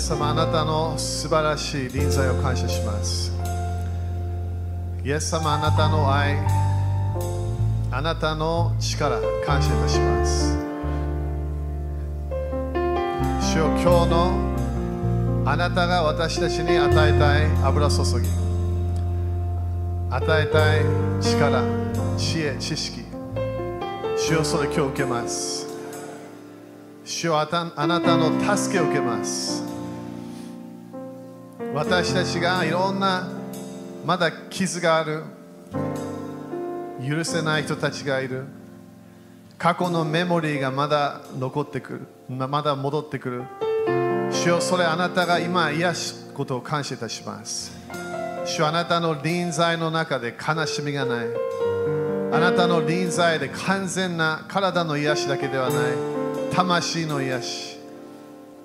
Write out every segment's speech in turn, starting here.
ス様あなたの素晴らしい臨在を感謝します。イエス様あなたの愛あなたの力感謝いたします。主よ今日のあなたが私たちに与えたい油注ぎ与えたい力知恵知識主よそれ今日受けます。主よあたあなたの助けを受けます。私たちがいろんなまだ傷がある。許せない人たちがいる。過去のメモリーがまだ残ってくる。まだ戻ってくる。主よそれあなたが今癒すことを感謝いたします。主あなたの臨在の中で悲しみがない。あなたの臨在で完全な体の癒しだけではない。魂の癒し。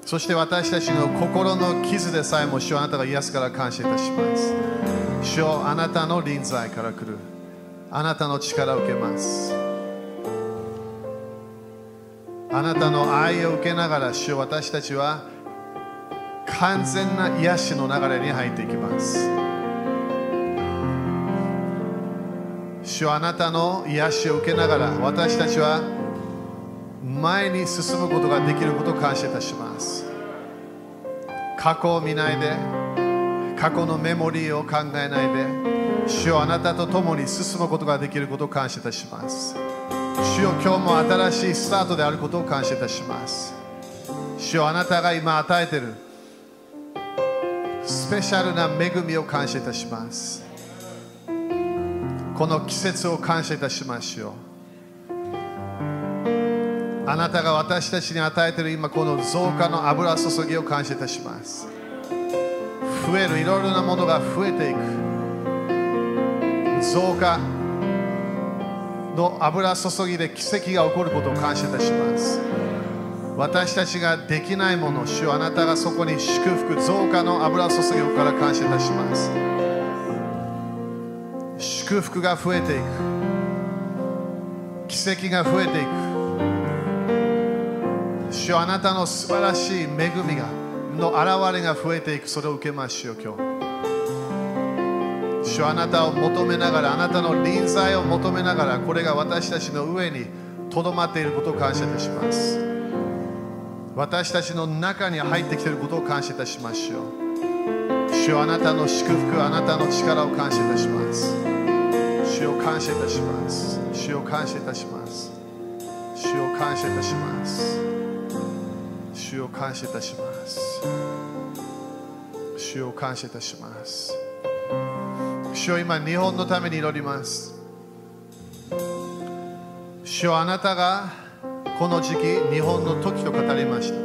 そして私たちの心の傷でさえも主よあなたが癒すから感謝いたします。主よあなたの臨在から来る。あなたの力を受けます。あなたの愛を受けながら主よ私たちは完全な癒しの流れに入っていきます。主よあなたの癒しを受けながら私たちは前に進むことができることを感謝いたします。過去を見ないで過去のメモリーを考えないで主よあなたと共に進むことができることを感謝いたします。主よ今日も新しいスタートであることを感謝いたします。主よあなたが今与えているスペシャルな恵みを感謝いたします。この季節を感謝いたしますよ。あなたが私たちに与えている今この増加の油注ぎを感謝いたします。増えるいろいろなものが増えていく。増加の油注ぎで奇跡が起こることを感謝いたします。私たちができないもの主よあなたがそこに祝福増加の油注ぎをから感謝いたします。祝福が増えていく。奇跡が増えていく。主よあなたの素晴らしい恵みがの現れが増えていくそれを受けましょう今日。主よあなたを求めながらあなたの臨在を求めながらこれが私たちの上にとどまっていることを感謝いたします。私たちの中に入ってきていることを感謝いたしましょう主よあなたの祝福あなたの力を感謝いたします。主を感謝いたします。主を感謝いたします。主を感謝いたします。主を感謝いたします。主を感謝いたします。主を今日本のために祈ります。主よあなたがこの時期日本の時と語りました。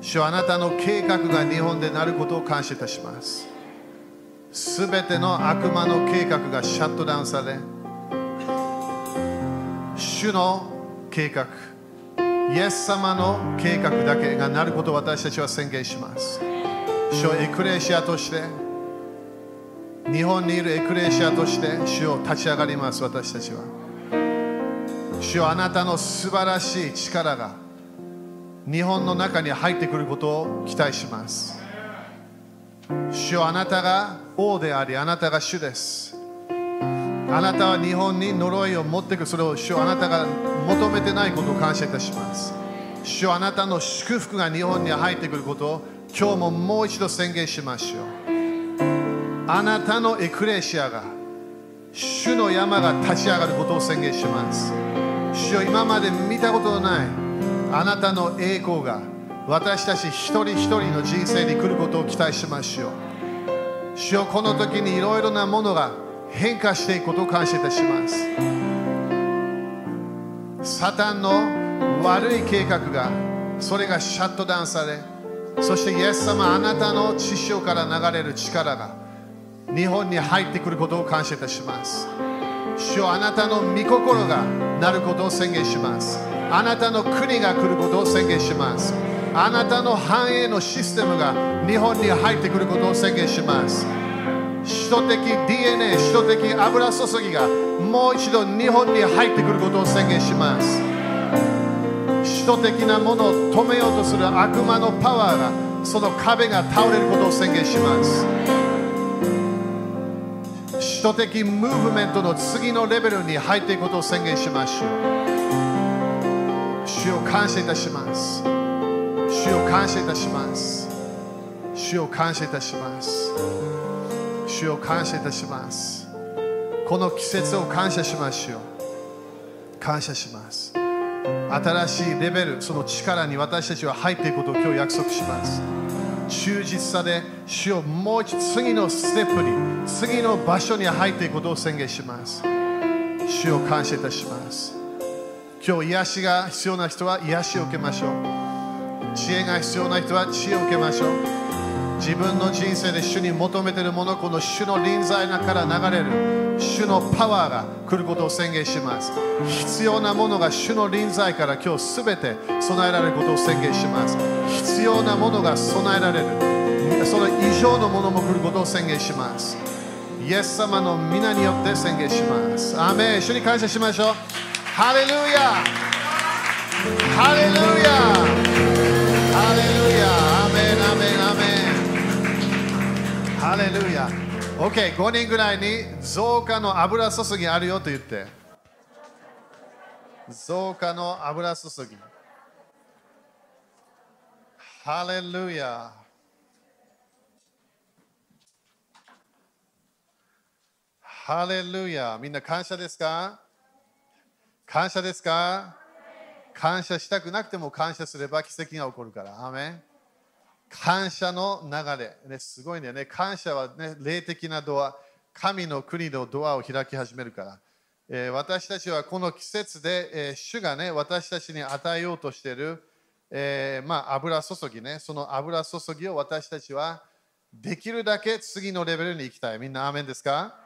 主よあなたの計画が日本でなることを感謝いたします。すべての悪魔の計画がシャットダウンされ主の計画イエス様の計画だけがなることを私たちは宣言します。主をエクレシアとして日本にいるエクレシアとして主を立ち上がります私たちは。主よあなたの素晴らしい力が日本の中に入ってくることを期待します。主よあなたが王でありあなたが主です。あなたは日本に呪いを持っていくそれを主よあなたが求めてないことを感謝いたします。主よあなたの祝福が日本に入ってくることを今日ももう一度宣言しましょう。あなたのエクレシアが主の山が立ち上がることを宣言します。主よ今まで見たことのないあなたの栄光が私たち一人一人の人生に来ることを期待しましょう。主よこの時にいろいろなものが変化していくことを感謝いたします。サタンの悪い計画がそれがシャットダウンされそしてイエス様あなたの血潮から流れる力が日本に入ってくることを感謝いたします。主よあなたの御心がなることを宣言します。あなたの国が来ることを宣言します。あなたの繁栄のシステムが日本に入ってくることを宣言します。首都的 DNA 首都的油注ぎがもう一度日本に入ってくることを宣言します。首使徒的なものを止めようとする悪魔のパワーがその壁が倒れることを宣言します。使徒的ムーブメントの次のレベルに入っていくことを宣言しましょう主を感謝いたします。主を感謝いたします。主を感謝いたします。主を感謝いたします。この季節を感謝しましょう。感謝します。新しいレベルその力に私たちは入っていくことを今日約束します。忠実さで主をもう一度次のステップに次の場所に入っていくことを宣言します。主を感謝いたします。今日癒しが必要な人は癒しを受けましょう。知恵が必要な人は知恵を受けましょう。自分の人生で主に求めているものこの主の臨在から流れる。主のパワーが来ることを宣言します。必要なものが主の臨在から今日すべて備えられることを宣言します。必要なものが備えられる。その以上のものも来ることを宣言します。イエス様の皆によって宣言します。アメン。主に感謝しましょう。ハレルヤハレルヤハレルヤ OK、5人ぐらいに増加の油注ぎあるよと言って。増加の油注ぎ。ハレルヤ。ハレルヤ。みんな感謝ですか？感謝ですか？感謝したくなくても感謝すれば奇跡が起こるから。アメン感謝の流れ、ね、すごいんだよね。感謝は、ね、霊的なドア、神の国のドアを開き始めるから。えー、私たちはこの季節で、えー、主がね、私たちに与えようとしている、えー、まあ、油注ぎね、その油注ぎを私たちはできるだけ次のレベルに行きたい。みんな、アーメンですか、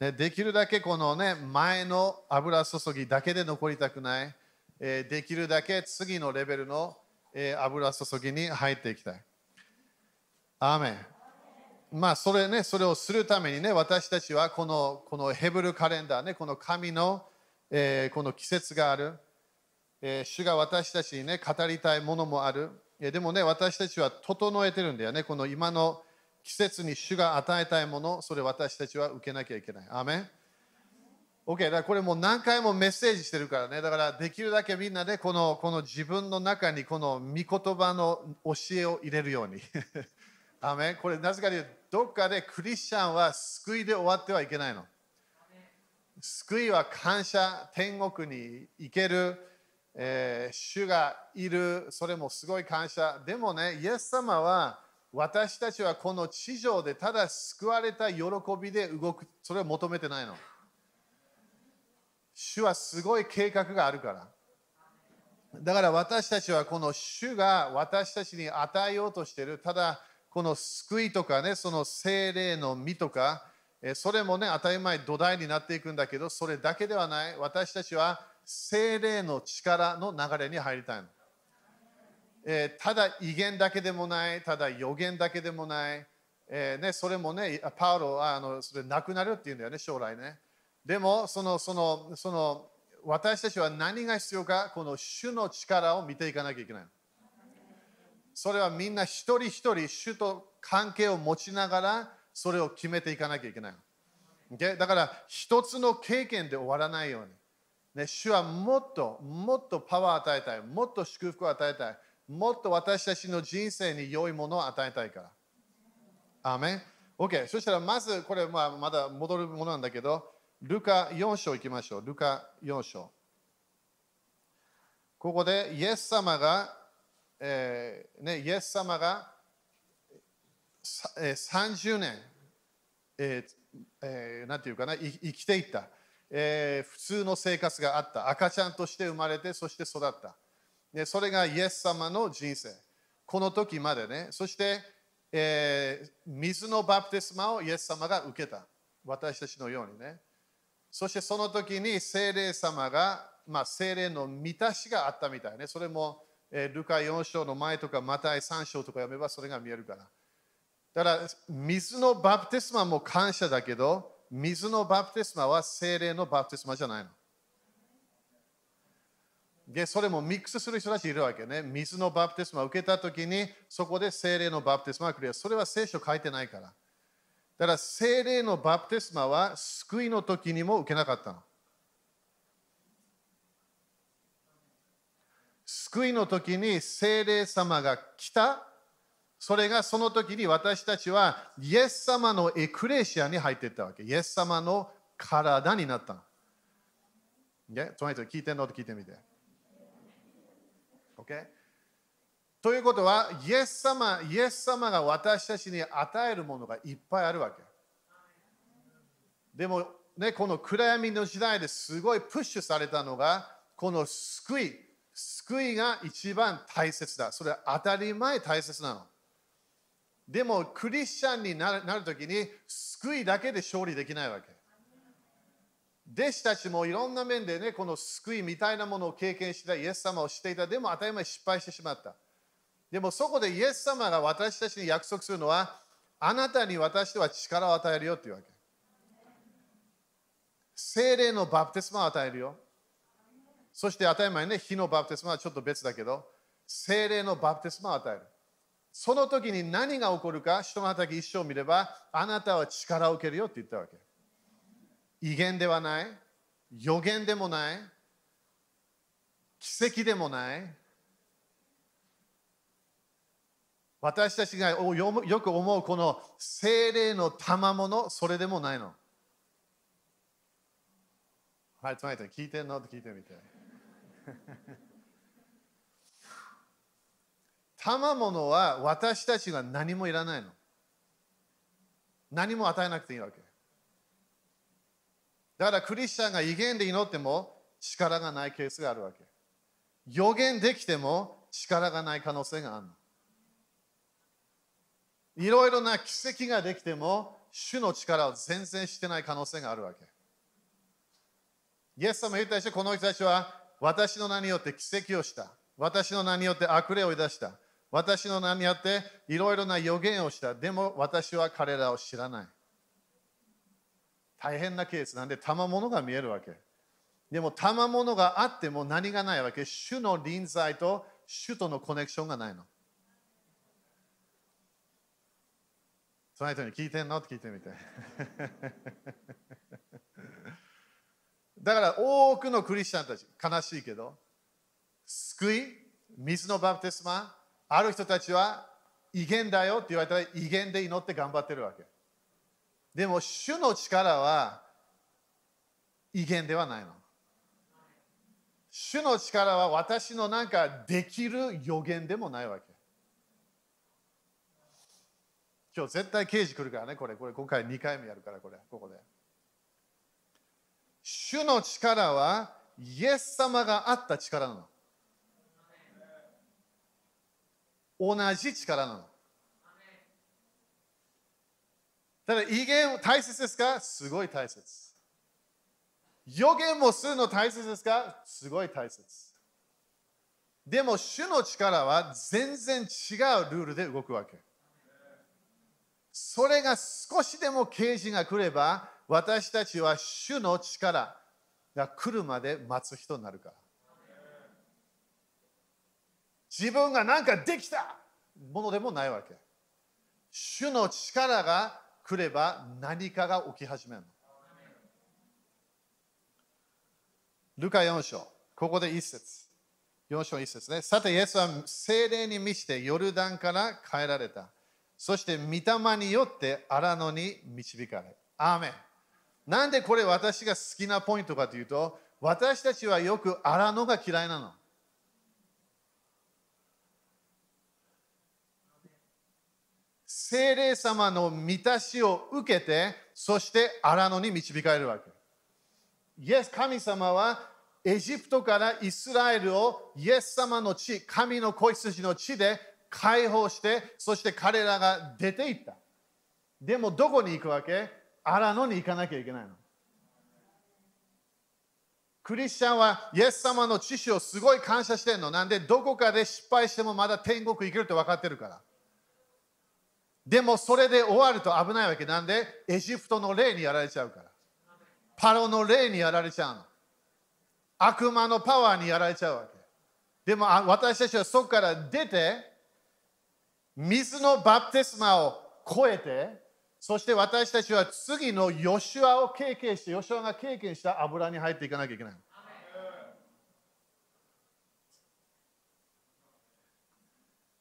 ね、できるだけこのね、前の油注ぎだけで残りたくない。えできるだけ次のレベルのえ、油注ぎに入っていきたい。アーメン。まあ、それね、それをするためにね、私たちはこのこのヘブルカレンダーね、この神の、えー、この季節がある、えー、主が私たちにね、語りたいものもある。えー、でもね、私たちは整えてるんだよね。この今の季節に主が与えたいもの、それ私たちは受けなきゃいけない。アメン。OK、だからこれもう何回もメッセージしてるからね。だからできるだけみんなでこのこの自分の中にこの御言葉の教えを入れるように。アメこれなぜかというと、どっかでクリスチャンは救いで終わってはいけないの。救いは感謝、天国に行ける、えー、主がいる、それもすごい感謝。でもね、イエス様は私たちはこの地上でただ救われた喜びで動く、それを求めてないの。主はすごい計画があるから。だから私たちはこの主が私たちに与えようとしている、ただこの救いとかね、その精霊の実とか、それもね、当たり前土台になっていくんだけど、それだけではない。私たちは精霊の力の流れに入りたいの。えー、ただ威厳だけでもない、ただ予言だけでもない、えーね、それもね、パウロはあのそれなくなるっていうんだよね、将来ね。でもそのそのその私たちは何が必要かこの主の力を見ていかなきゃいけない。それはみんな一人一人主と関係を持ちながらそれを決めていかなきゃいけない。だから一つの経験で終わらないように。ね、主はもっともっとパワーを与えたい。もっと祝福を与えたい。もっと私たちの人生に良いものを与えたいから。アメン ?OK。そしたらまずこれまあまだ戻るものなんだけど、ルカ4章行きましょう。ルカ4章。ここでイエス様が、えーね、イエス様が、えー、30年、えーえー、なんていうかな、生きていった、えー、普通の生活があった。赤ちゃんとして生まれて、そして育った。でそれがイエス様の人生。この時までね。そして、えー、水のバプテスマをイエス様が受けた。私たちのようにね。そしてその時に聖霊様が、まあ、聖霊の満たしがあったみたいね。それも、えー、ルカ4章の前とか、マタイ3章とか読めばそれが見えるから。だから、水のバプテスマも感謝だけど、水のバプテスマは聖霊のバプテスマじゃないの。で、それもミックスする人たちいるわけね。水のバプテスマを受けたときに、そこで精霊のバプテスマが来る。それは聖書書いてないから。だから精霊のバプテスマは救いの時にも受けなかったの。救いの時に精霊様が来た。それがその時に私たちはイエス様のエクレシアに入っていったわけ。イエス様の体になったの。ね、とにかく聞いてんの？と聞いてみて。Okay? ということは、イエス様、イエス様が私たちに与えるものがいっぱいあるわけ。でも、ね、この暗闇の時代ですごいプッシュされたのが、この救い、救いが一番大切だ。それは当たり前大切なの。でも、クリスチャンになるときに、救いだけで勝利できないわけ。弟子たちもいろんな面でね、この救いみたいなものを経験したイエス様をしていた。でも当たり前失敗してしまった。でもそこでイエス様が私たちに約束するのは、あなたに私は力を与えるよっていうわけ。精霊のバプテスマを与えるよ。そして当たり前ね、火のバプテスマはちょっと別だけど、精霊のバプテスマを与える。その時に何が起こるか、人の働き一生を見れば、あなたは力を受けるよって言ったわけ。威厳ではない、予言でもない、奇跡でもない、私たちがよく思うこの精霊の賜物、それでもないの。はい、つまり聞いてんの？って聞いてみて。賜物は私たちが何もいらないの。何も与えなくていいわけ。だからクリスチャンが威厳で祈っても力がないケースがあるわけ。予言できても力がない可能性があるの。いろいろな奇跡ができても主の力を全然してない可能性があるわけ。イエス様言ったでしょ、この人たちは私の名によって奇跡をした。私の名によって悪霊を出した。私の名によっていろいろな予言をした。でも私は彼らを知らない。大変なケースなんで賜物が見えるわけ。でも賜物があっても何がないわけ主の臨在と主とのコネクションがないの。その人に聞いてんの？って聞いてみて。だから多くのクリスチャンたち、悲しいけど、救い、水のバプテスマ、ある人たちは威厳だよって言われたら威厳で祈って頑張ってるわけ。でも主の力は威厳ではないの。主の力は私のなんかできる予言でもないわけ。今日絶対刑事来るからね、これ、これ今回2回目やるから、これ、ここで。主の力はイエス様があった力なの。同じ力なの。ただ、威厳大切ですか？すごい大切。予言もするの大切ですか？すごい大切。でも、主の力は全然違うルールで動くわけ。それが少しでも啓示が来れば、私たちは主の力が来るまで待つ人になるから。自分が何かできたものでもないわけ。主の力が来れば何かが起き始める。ルカ4章、ここで一節。4章一節ね。さて、イエスは精霊に満ちてヨルダンから帰られた。そして、御霊によって荒野に導かれ。アーメン。なんでこれ私が好きなポイントかというと、私たちはよく荒野が嫌いなの。精霊様の満たしを受けて、そして荒野に導かれるわけ。イエス、神様はエジプトからイスラエルをイエス様の地、神の子羊の地で解放して、そして彼らが出ていった。でもどこに行くわけ？荒野に行かなきゃいけないの。クリスチャンはイエス様の知識をすごい感謝してるの。なんでどこかで失敗してもまだ天国行けるって分かってるから。でもそれで終わると危ないわけなんで、エジプトの霊にやられちゃうから。パロの霊にやられちゃうの。悪魔のパワーにやられちゃうわけ。でも私たちはそこから出て、水のバプテスマを超えて、そして私たちは次のヨシュアを経験して、ヨシュアが経験した油に入っていかなきゃいけない。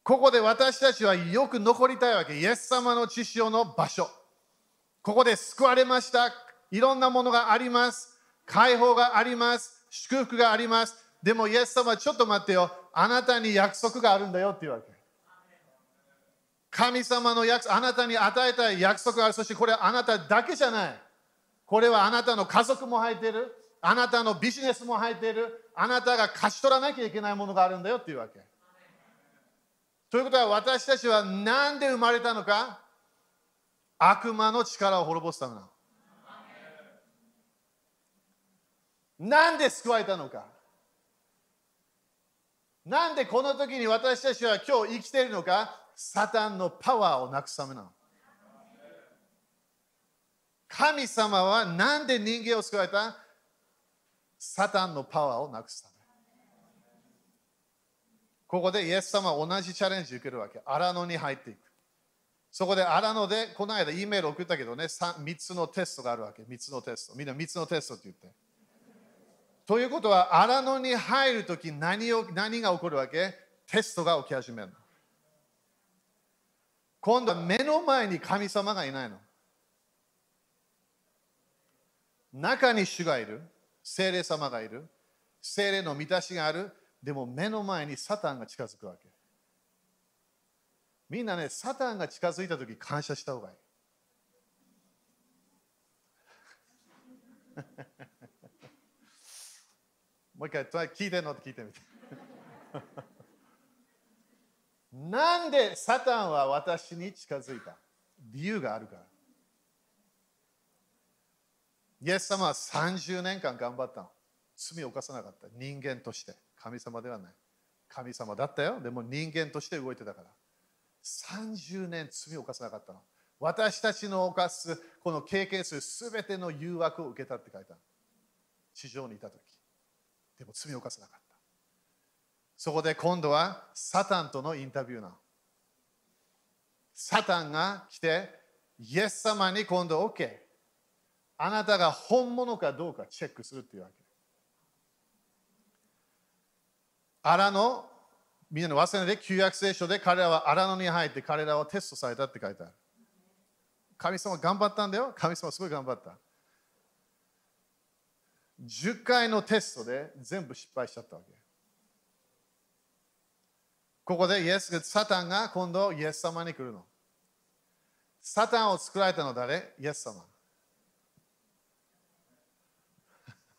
ここで私たちはよく残りたいわけ。イエス様の血潮の場所。ここで救われました。いろんなものがあります。解放があります。祝福があります。でもイエス様ちょっと待ってよ。あなたに約束があるんだよっていうわけ。神様の約束、あなたに与えたい約束がある。そしてこれはあなただけじゃない。これはあなたの家族も入っている。あなたのビジネスも入っている。あなたが勝ち取らなきゃいけないものがあるんだよっていうわけ。ということは私たちは何で生まれたのか悪魔の力を滅ぼすためなの。なんで救われたのかなんでこの時に私たちは今日生きているのかサタンのパワーをなくすためなの。神様は何で人間を救われた？サタンのパワーをなくすため。ここでイエス様は同じチャレンジ受けるわけ。荒野に入っていく。そこで荒野で、この間 E メール送ったけどね3、3つのテストがあるわけ。3つのテスト。みんな3つのテストって言って。ということは、荒野に入るとき何を何が起こるわけ？テストが起き始める。今度は目の前に神様がいないの。中に主がいる。精霊様がいる。精霊の満たしがある。でも目の前にサタンが近づくわけ。みんなね、サタンが近づいたとき感謝した方がいい。もう一回、聞いてんの？って聞いてみて。なんでサタンは私に近づいた？理由があるから。イエス様は30年間頑張ったの。罪を犯さなかった。人間として。神様ではない。神様だったよ。でも人間として動いてたから。30年罪を犯さなかったの。私たちの犯す、この経験するすべての誘惑を受けたって書いた地上にいたとき。でも罪を犯さなかった。そこで今度はサタンとのインタビューなサタンが来て、イエス様に今度 OK。あなたが本物かどうかチェックするっていうわけ。荒野、みんなの忘れないで、旧約聖書で彼らは荒野に入って彼らはテストされたって書いてある。神様頑張ったんだよ。神様すごい頑張った。10回のテストで全部失敗しちゃったわけ。ここでイエスサタンが今度イエス様に来るの。サタンを作られたの誰？イエス様。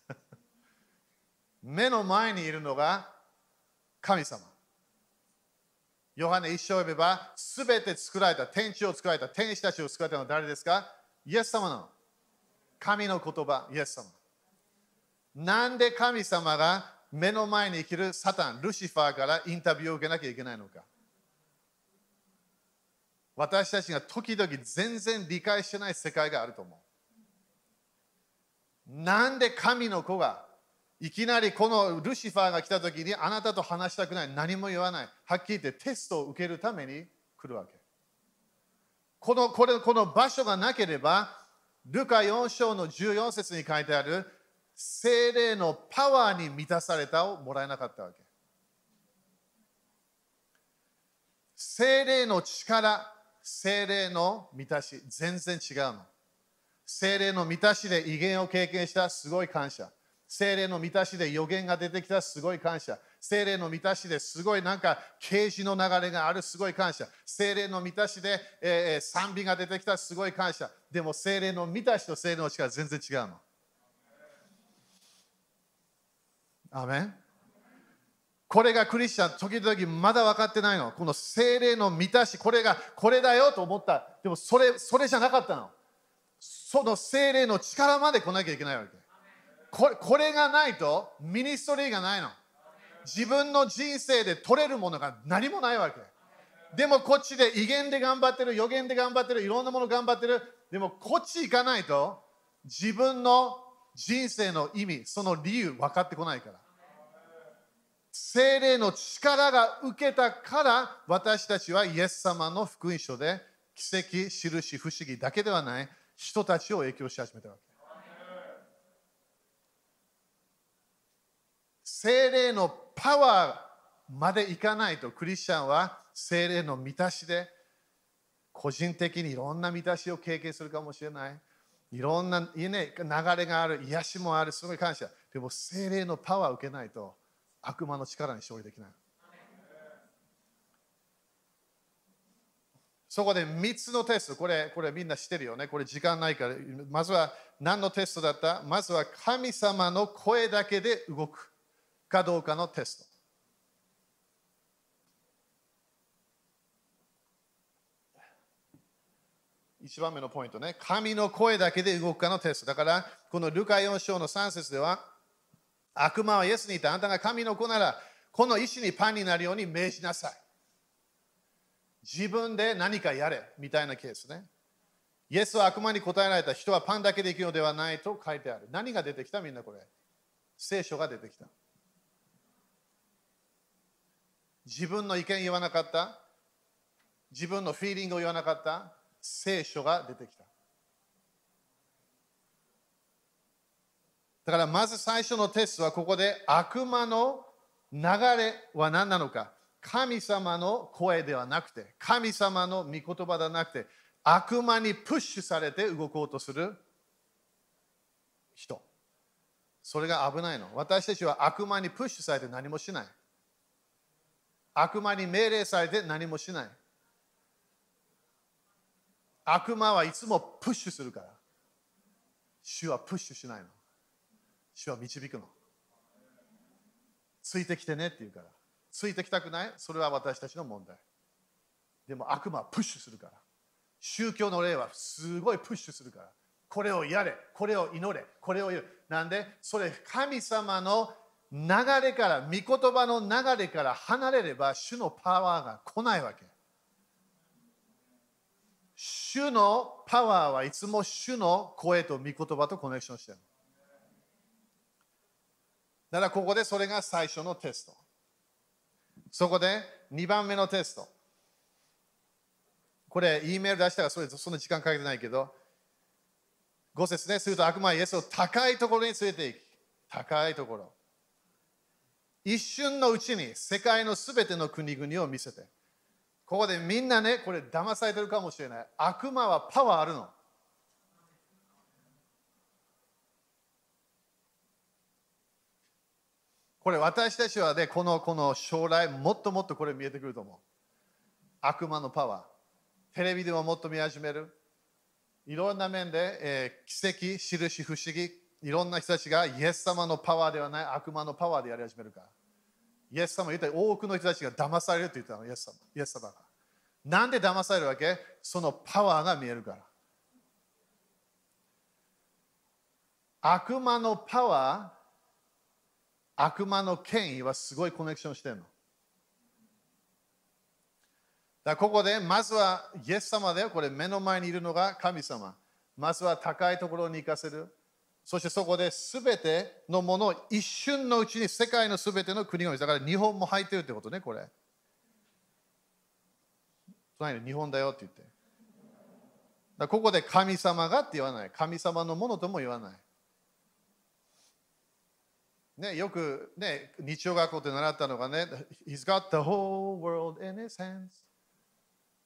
目の前にいるのが神様。ヨハネ一生を呼べば、すべて作られた、天地を作られた、天使たちを作られたのは誰ですか？イエス様なの。神の言葉、イエス様。なんで神様が目の前に生きるサタン、ルシファーからインタビューを受けなきゃいけないのか私たちが時々全然理解してない世界があると思う。なんで神の子がいきなりこのルシファーが来た時にあなたと話したくない、何も言わない、はっきり言ってテストを受けるために来るわけ。このこれこの場所がなければ、ルカ4章の14節に書いてある精霊のパワーに満たされたをもらえなかったわけ。精霊の力、精霊の満たし、全然違うの。精霊の満たしで威厳を経験したすごい感謝。精霊の満たしで予言が出てきたすごい感謝。精霊の満たしですごいなんか啓示の流れがあるすごい感謝。精霊の満たしで、えー、賛美が出てきたすごい感謝。でも精霊の満たしと精霊の力全然違うの。アメンこれがクリスチャン、時々まだ分かってないの。この精霊の満たし、これがこれだよと思った。でもそれそれじゃなかったの。その精霊の力まで来なきゃいけないわけ。これこれがないとミニストリーがないの。自分の人生で取れるものが何もないわけ。でもこっちで威厳で頑張ってる、予言で頑張ってる、いろんなもの頑張ってる。でもこっち行かないと自分の人生の意味、その理由分かってこないから。精霊の力が受けたから私たちはイエス様の福音書で奇跡、印、不思議だけではない人たちを影響し始めたわけ。精霊のパワーまでいかないとクリスチャンは精霊の満たしで個人的にいろんな満たしを経験するかもしれない。いろんな、ね、流れがある、癒しもある、すごい感謝。でも精霊のパワーを受けないと悪魔の力に勝利できない。そこで3つのテスト、これこれみんな知ってるよね。これ時間ないから、まずは何のテストだった？まずは神様の声だけで動くかどうかのテスト。一番目のポイントね。神の声だけで動くかのテスト。だから、このルカ4章の3節では、悪魔はイエスに言った。あなたが神の子なら、この石にパンになるように命じなさい。自分で何かやれみたいなケースね。イエスは悪魔に答えられた人はパンだけで生きるのではないと書いてある。何が出てきた？みんなこれ。聖書が出てきた。自分の意見言わなかった自分のフィーリングを言わなかった聖書が出てきた。だからまず最初のテストはここで悪魔の流れは何なのか。神様の声ではなくて、神様の御言葉ではなくて、悪魔にプッシュされて動こうとする人。それが危ないの。私たちは悪魔にプッシュされて何もしない。悪魔に命令されて何もしない。悪魔はいつもプッシュするから。主はプッシュしないの。主は導くの。ついてきてねって言うから。ついてきたくない？それは私たちの問題。でも悪魔はプッシュするから。宗教の例はすごいプッシュするから。これをやれ、これを祈れ、これを言う。なんで、それ神様の流れから、御言葉の流れから離れれば、主のパワーが来ないわけ。主のパワーはいつも主の声と御言葉とコネクションしてる。だからここでそれが最初のテスト。そこで2番目のテスト。これ、E メール出したらそれそんな時間かけてないけど、5節ね、すると悪魔はイエスを高いところに連れて行き、高いところ。一瞬のうちに世界のすべての国々を見せて。ここでみんなね、これ騙されてるかもしれない。悪魔はパワーあるの。これ私たちはね、このこの将来もっともっとこれ見えてくると思う。悪魔のパワー。テレビでももっと見始める。いろんな面で、えー、奇跡、印、不思議、いろんな人たちがイエス様のパワーではない悪魔のパワーでやり始めるから。イエス様言った多くの人たちが騙されると言ったの、イエス様イエス様が。なんで騙されるわけ？そのパワーが見えるから。悪魔のパワー、悪魔の権威はすごいコネクションしてるの。だここで、まずはイエス様で、これ目の前にいるのが神様。まずは高いところに行かせる。そしてそこで全てのものを一瞬のうちに世界の全ての国をだから日本も入ってるってことね、これ。日本だよって言って。だここで神様がって言わない。神様のものとも言わない。ね、よく、ね、日曜学校で習ったのがね、He's got the whole world in his hands.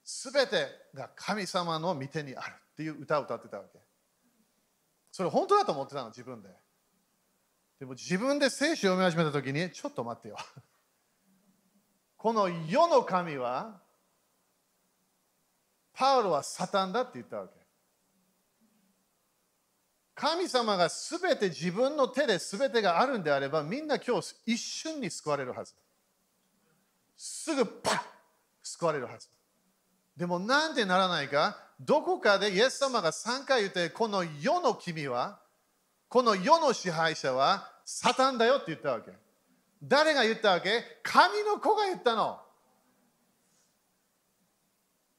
すべてが神様の御手にあるっていう歌を歌ってたわけ。それ本当だと思ってたの、自分で。でも自分で聖書を読み始めたときに、ちょっと待ってよ。この世の神は、パウロはサタンだって言ったわけ。神様がすべて自分の手ですべてがあるんであれば、みんな今日一瞬に救われるはず。すぐパッ救われるはず。でもなんでならないか？どこかでイエス様が3回言って、この世の君は、この世の支配者はサタンだよって言ったわけ。誰が言ったわけ？神の子が言ったの。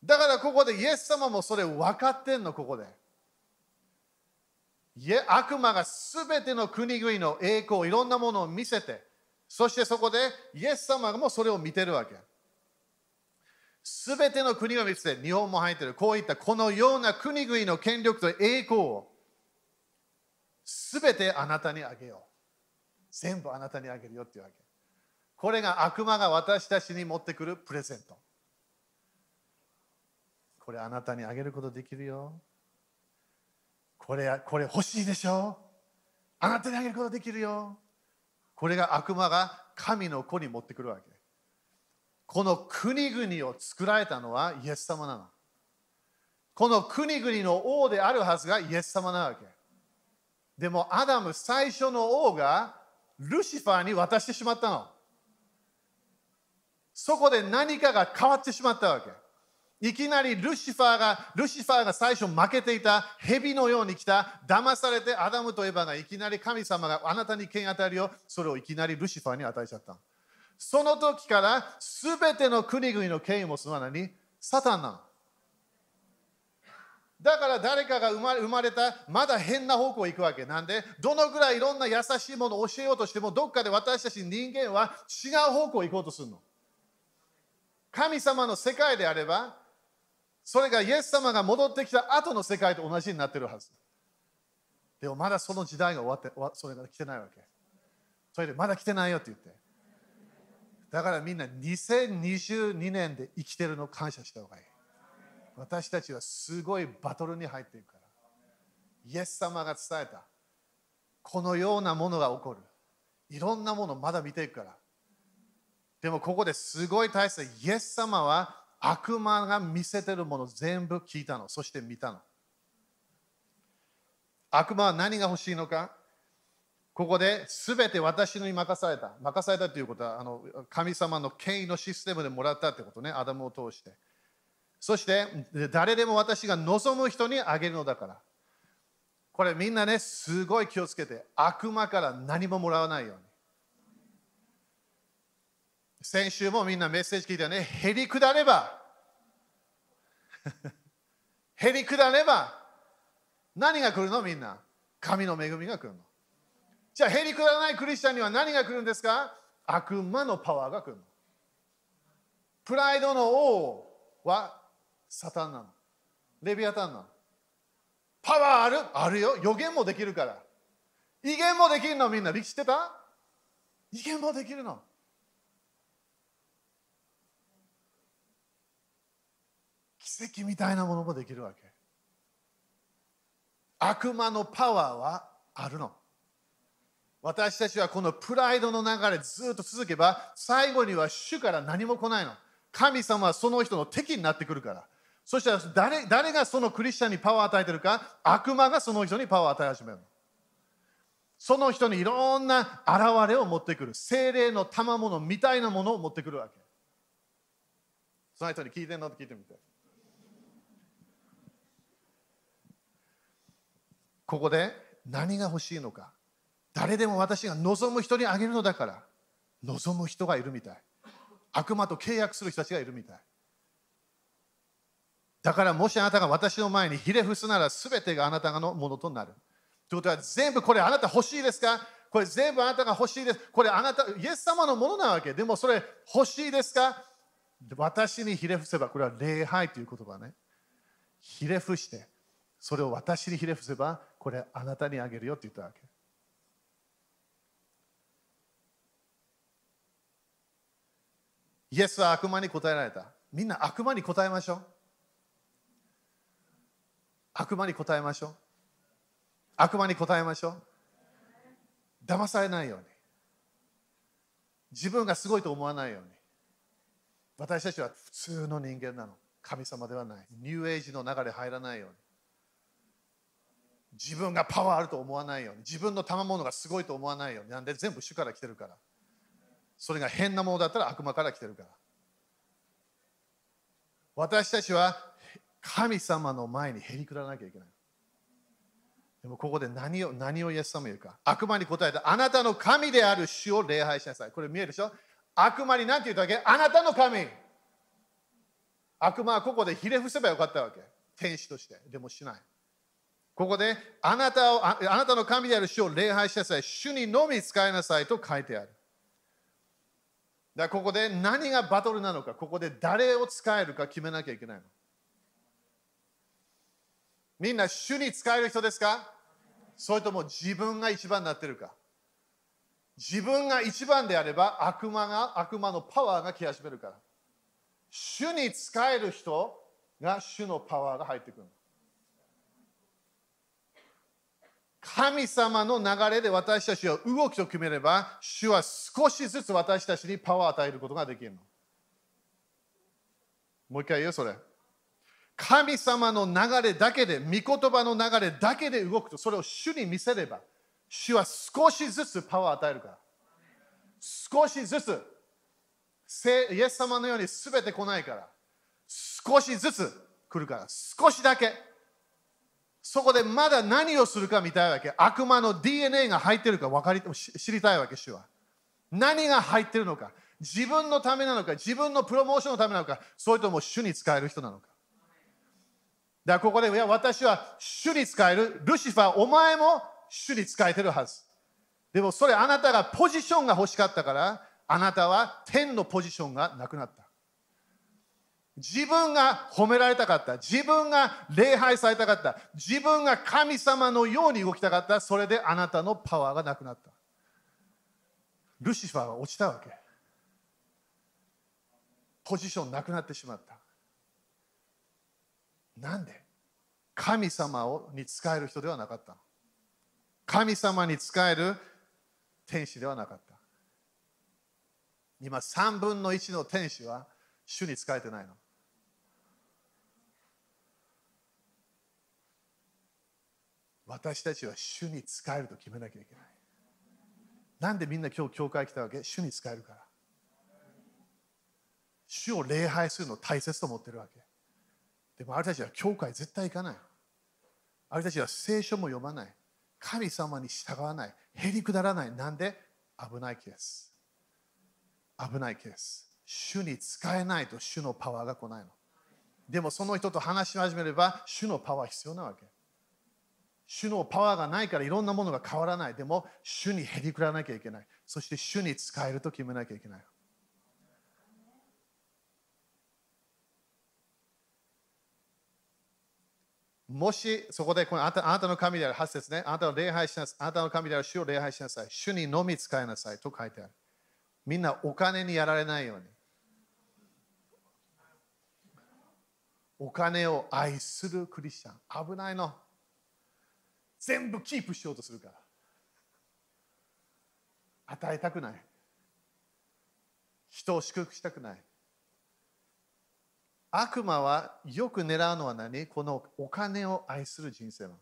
だからここでイエス様もそれ分かってんの、ここで。悪魔がすべての国々の栄光、いろんなものを見せて、そしてそこでイエス様もそれを見てるわけ。すべての国を見せて、日本も入ってる、こういったこのような国々の権力と栄光をすべてあなたにあげよう。全部あなたにあげるよっていうわけ。これが悪魔が私たちに持ってくるプレゼント。これあなたにあげることできるよ。これこれ欲しいでしょあなたにあげることできるよ。これが悪魔が神の子に持ってくるわけ。この国々を作られたのはイエス様なの。この国々の王であるはずがイエス様なわけ。でもアダム最初の王がルシファーに渡してしまったの。そこで何かが変わってしまったわけ。いきなりルシファーが、ルシファーが最初負けていた蛇のように来た、騙されてアダムとエヴァがいきなり神様があなたに権与えるよ、それをいきなりルシファーに与えちゃった。その時から全ての国々の権威もすまなにサタンなの。だから誰かが生まれ生まれたまだ変な方向行くわけ。なんで？どのぐらいいろんな優しいものを教えようとしてもどっかで私たち人間は違う方向行こうとするの。神様の世界であればそれがイエス様が戻ってきた後の世界と同じになってるはず。でもまだその時代が終わってそれが来てないわけ。それでまだ来てないよって言って。だからみんな2022年で生きてるの感謝した方がいい。私たちはすごいバトルに入っているから。イエス様が伝えた。このようなものが起こる。いろんなものまだ見ていくから。でもここですごい大切。イエス様は悪魔が見せてるもの全部聞いたの。そして見たの。悪魔は何が欲しいのか？ここで全て私に任された。任されたということは、あの神様の権威のシステムでもらったってことね、アダムを通して。そして、誰でも私が望む人にあげるのだから。これみんなね、すごい気をつけて、悪魔から何ももらわないように。先週もみんなメッセージ聞いたね、へりくだれば、へりくだれば、何が来るの？みんな。神の恵みが来るの。じゃあ、へりくだらないクリスチャンには何が来るんですか？悪魔のパワーが来るの。プライドの王はサタンなの。レビアタンなの。パワーある？あるよ。予言もできるから。威厳もできるのみんな。力してた？威厳もできるの。奇跡みたいなものもできるわけ。悪魔のパワーはあるの。私たちはこのプライドの流れずっと続けば最後には主から何も来ないの。神様はその人の敵になってくるから。そしたら誰誰がそのクリスチャンにパワーを与えてるか悪魔がその人にパワーを与え始める。その人にいろんな現れを持ってくる。精霊の賜物みたいなものを持ってくるわけ。その人に聞いてんの？って聞いてみて。ここで何が欲しいのか。誰でも私が望む人にあげるのだから望む人がいるみたい悪魔と契約する人たちがいるみたいだからもしあなたが私の前にひれ伏すなら全てがあなたのものとなるということは全部これあなた欲しいですか？これ全部あなたが欲しいです。これあなた、イエス様のものなわけ。でもそれ欲しいですか？私にひれ伏せば、これは礼拝という言葉ね。ひれ伏して、それを私にひれ伏せば、これあなたにあげるよって言ったわけ。イエスは悪魔に答えられた。みんな悪魔に答えましょう。悪魔に答えましょう。悪魔に答えましょう。騙されないように。自分がすごいと思わないように。私たちは普通の人間なの。神様ではない。ニューエイジの流れ入らないように。自分がパワーあると思わないように。自分の賜物がすごいと思わないように。なんで全部主から来てるから。それが変なものだったら悪魔から来てるから。私たちは神様の前にへりくらなきゃいけない。でもここで何を何をイエス様言うか。悪魔に答えた。あなたの神である主を礼拝しなさい。これ見えるでしょ？悪魔に何て言ったわけ？あなたの神。悪魔はここでひれ伏せばよかったわけ。天使として。でもしない。ここであなたをあなたの神である主を礼拝しなさい。主にのみ使いなさいと書いてある。だからここで何がバトルなのか、ここで誰を使えるか決めなきゃいけないの。みんな主に使える人ですか？それとも自分が一番になってるか？自分が一番であれば悪魔が悪魔のパワーが来始めるから。主に使える人が主のパワーが入ってくる。神様の流れで私たちは動きと決めれば、主は少しずつ私たちにパワーを与えることができるの。もう一回言うよ、それ。神様の流れだけで、御言葉の流れだけで動くと、それを主に見せれば、主は少しずつパワーを与えるから。少しずつ、イエス様のように全て来ないから、少しずつ来るから、少しだけ。そこでまだ何をするか見たいわけ。悪魔の DNA が入ってるか分かり知りたいわけ、主は。何が入ってるのか。自分のためなのか、自分のプロモーションのためなのか、それとも主に使える人なのか。だからここで、いや、私は主に使える。ルシファー、お前も主に使えてるはず。でもそれあなたがポジションが欲しかったから、あなたは天のポジションがなくなった。自分が褒められたかった。自分が礼拝されたかった。自分が神様のように動きたかった。それであなたのパワーがなくなった。ルシファーは落ちたわけ。ポジションなくなってしまった。なんで？神様をに使える人ではなかった。神様に使える天使ではなかった。今3分の1の天使は主に使えてないの。私たちは主に使えると決めなきゃいけない。なんでみんな今日教会来たわけ？主に使えるから。主を礼拝するの大切と思ってるわけ。でもあれたちは教会絶対行かない。あれたちは聖書も読まない。神様に従わない。へりくだらない。なんで？危ないケース。危ないケース。主に使えないと主のパワーが来ないの。でもその人と話し始めれば主のパワー必要なわけ。主のパワーがないからいろんなものが変わらない。でも、主にへりくらなきゃいけない。そして、主に使えると決めなきゃいけない。もしそこでこのあなたあなたの神である8節ね、あなたの礼拝しなさい、あなたの神である主を礼拝しなさい、主にのみ使いなさいと書いてある。みんなお金にやられないように。お金を愛するクリスチャン。危ないの。全部キープしようとするから。与えたくない。人を祝福したくない。悪魔はよく狙うのは何？このお金を愛する人生なの。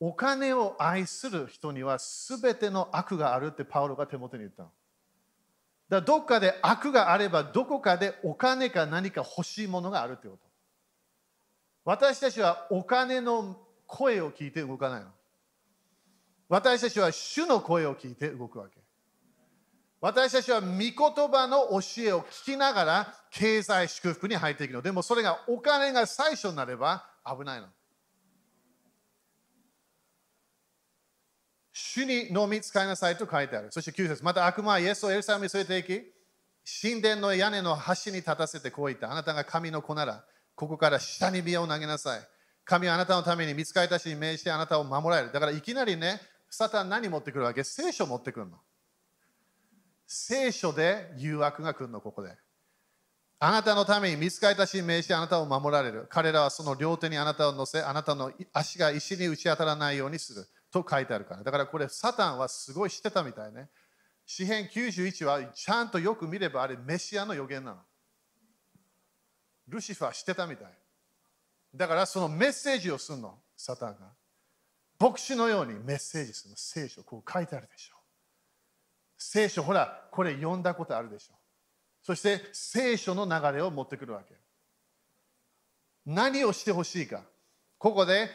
お金を愛する人には全ての悪があるってパウロが手元に言ったの。だどっかで悪があればどこかでお金か何か欲しいものがあるってこと。私たちはお金の声を聞いて動かないの。私たちは主の声を聞いて動くわけ。私たちは御言葉の教えを聞きながら経済祝福に入っていくの。でもそれがお金が最初になれば危ないの。主にのみ使いなさいと書いてある。そして9節また悪魔はイエスをエルサレムに連れて行き、神殿の屋根の端に立たせてこう言った。あなたが神の子なら、ここから下に火を投げなさい。神はあなたのために見つかりたちに命じてあなたを守られる。だからいきなりね、サタン何持ってくるわけ？聖書持ってくるの。聖書で誘惑が来るの、ここで。あなたのために見つかりたちに命じてあなたを守られる。彼らはその両手にあなたを乗せ、あなたの足が石に打ち当たらないようにする。と書いてあるから。だからこれ、サタンはすごい知ってたみたいね。詩編91はちゃんとよく見ればあれメシアの予言なの。ルシファー知ってたみたい。だからそのメッセージをするの、サタンが。牧師のようにメッセージするの、聖書、こう書いてあるでしょ。聖書、ほら、これ読んだことあるでしょ。そして聖書の流れを持ってくるわけ。何をしてほしいか。ここで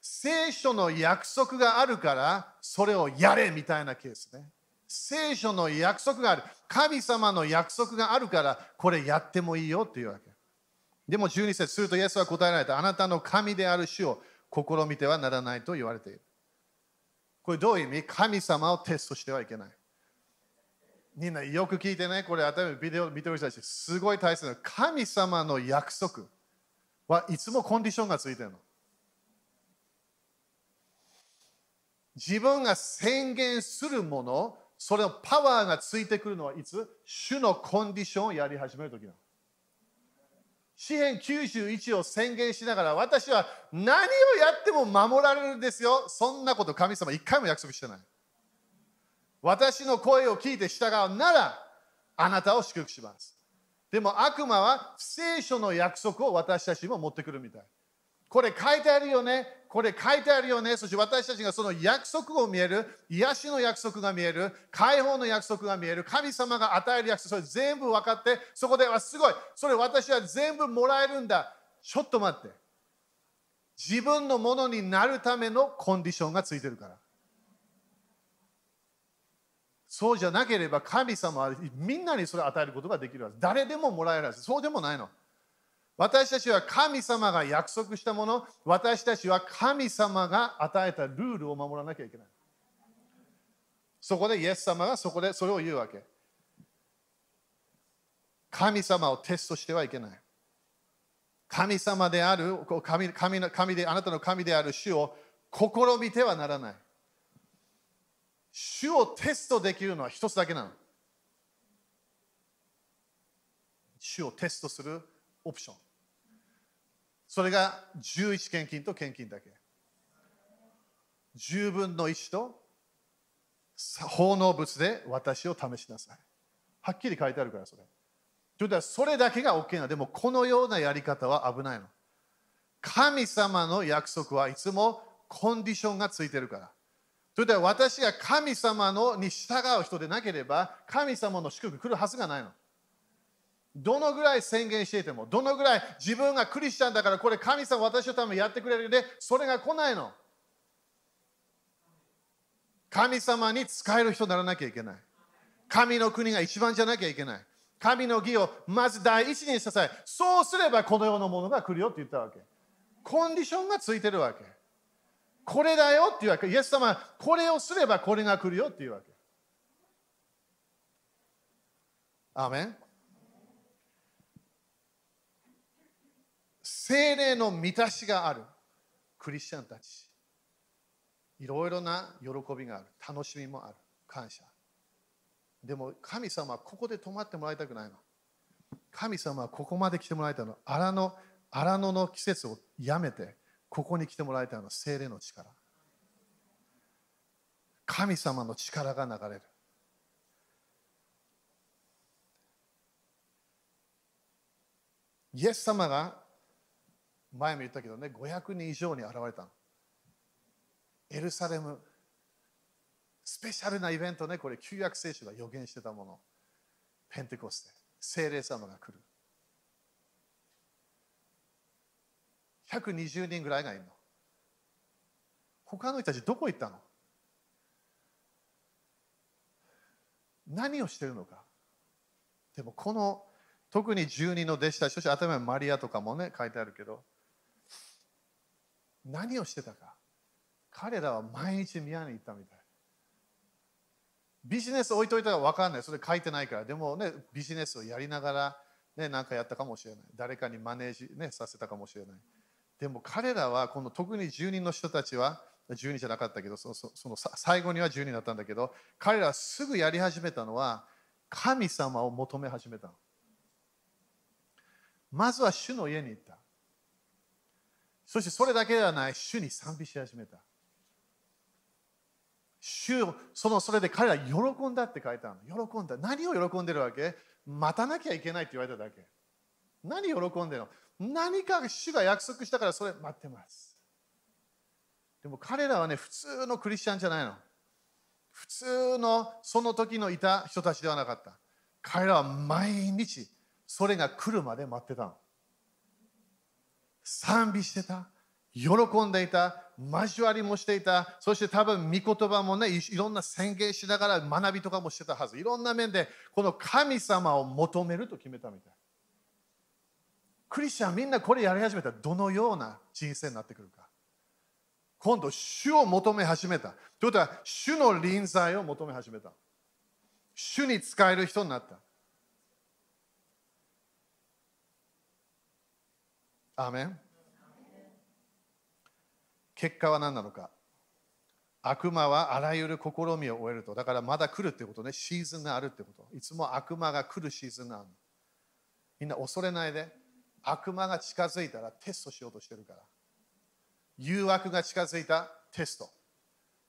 聖書の約束があるからそれをやれみたいなケースね。聖書の約束がある。神様の約束があるからこれやってもいいよっていうわけ。でも12節するとイエスは答えられた。あなたの神である主を試みてはならないと言われている。これどういう意味？神様をテストしてはいけない。みんなよく聞いてね、これ、頭にビデオ見てる人たち、すごい大切な神様の約束はいつもコンディションがついてるの。自分が宣言するもの、それのパワーがついてくるのはいつ？主のコンディションをやり始めるときなの。詩篇91を宣言しながら私は何をやっても守られるんですよ。そんなこと神様一回も約束してない。私の声を聞いて従うならあなたを祝福します。でも悪魔は聖書の約束を私たちも持ってくるみたい。これ書いてあるよね。これ書いてあるよね。そして私たちがその約束を見える、癒しの約束が見える、解放の約束が見える、神様が与える約束、それ全部分かって、そこではすごい、それ私は全部もらえるんだ。ちょっと待って。自分のものになるためのコンディションがついてるから。そうじゃなければ神様はみんなにそれを与えることができるはず。誰でももらえるはず。そうでもないの。私たちは神様が約束したもの、私たちは神様が与えたルールを守らなきゃいけない。そこでイエス様がそこでそれを言うわけ。神様をテストしてはいけない。神様である神神の神で、あなたの神である主を試みてはならない。主をテストできるのは一つだけなの。主をテストするオプション。それが11献金と献金だけ。十分の1と奉納物で私を試しなさい。はっきり書いてあるからそれ。ということはそれだけが OK な。でもこのようなやり方は危ないの。神様の約束はいつもコンディションがついてるから。というとは私が神様のに従う人でなければ神様の祝福来るはずがないの。どのぐらい宣言していても、どのぐらい自分がクリスチャンだからこれ神様私のためにやってくれるで、それが来ないの。神様に使える人にならなきゃいけない。神の国が一番じゃなきゃいけない。神の義をまず第一にしなさい。そうすればこの世のものが来るよって言ったわけ。コンディションがついてるわけ。これだよっていうわけ。イエス様これをすればこれが来るよっていうわけ。アーメン精霊の満たしがあるクリスチャンたち。いろいろな喜びがある。楽しみもある。感謝。でも神様はここで泊まってもらいたくないの。神様はここまで来てもらいたいの。荒野荒野の季節をやめてここに来てもらいたいの。精霊の力。神様の力が流れる。イエス様が前も言ったけどね、500人以上に現れたの。エルサレム、スペシャルなイベントね、これ、旧約聖書が予言してたもの。ペンテコステ、聖霊様が来る。120人ぐらいがいるの。他の人たちどこ行ったの？何をしてるのかでもこの特に10人の弟子たちそして頭にマリアとかもね書いてあるけど何をしてたか。彼らは毎日宮に行ったみたい。ビジネス置いといたら分かんない。それ書いてないから。でもねビジネスをやりながらね何かやったかもしれない。誰かにマネージ、ね、させたかもしれない。でも彼らはこの特に10人の人たちは10人じゃなかったけどそのその最後には10人だったんだけど彼らはすぐやり始めたのは神様を求め始めたの。まずは主の家に行った。そしてそれだけではない、主に賛美し始めた。主そのそれで彼ら喜んだって書いてあるの。喜んだ。何を喜んでるわけ？待たなきゃいけないって言われただけ。何喜んでるの？何か主が約束したからそれ待ってます。でも彼らはね、普通のクリスチャンじゃないの。普通のその時のいた人たちではなかった。彼らは毎日それが来るまで待ってたの。賛美してた喜んでいた交わりもしていたそして多分御言葉もねいろんな宣言しながら学びとかもしてたはずいろんな面でこの神様を求めると決めたみたいクリスチャンみんなこれやり始めたらどのような人生になってくるか今度、主を求め始めた。ということは、主の臨在を求め始めた。主に使える人になった。アメン結果は何なのか悪魔はあらゆる試みを終えると。だからまだ来るってことね。シーズンがあるってこと。いつも悪魔が来るシーズンなの。みんな恐れないで。悪魔が近づいたらテストしようとしてるから。誘惑が近づいたテスト。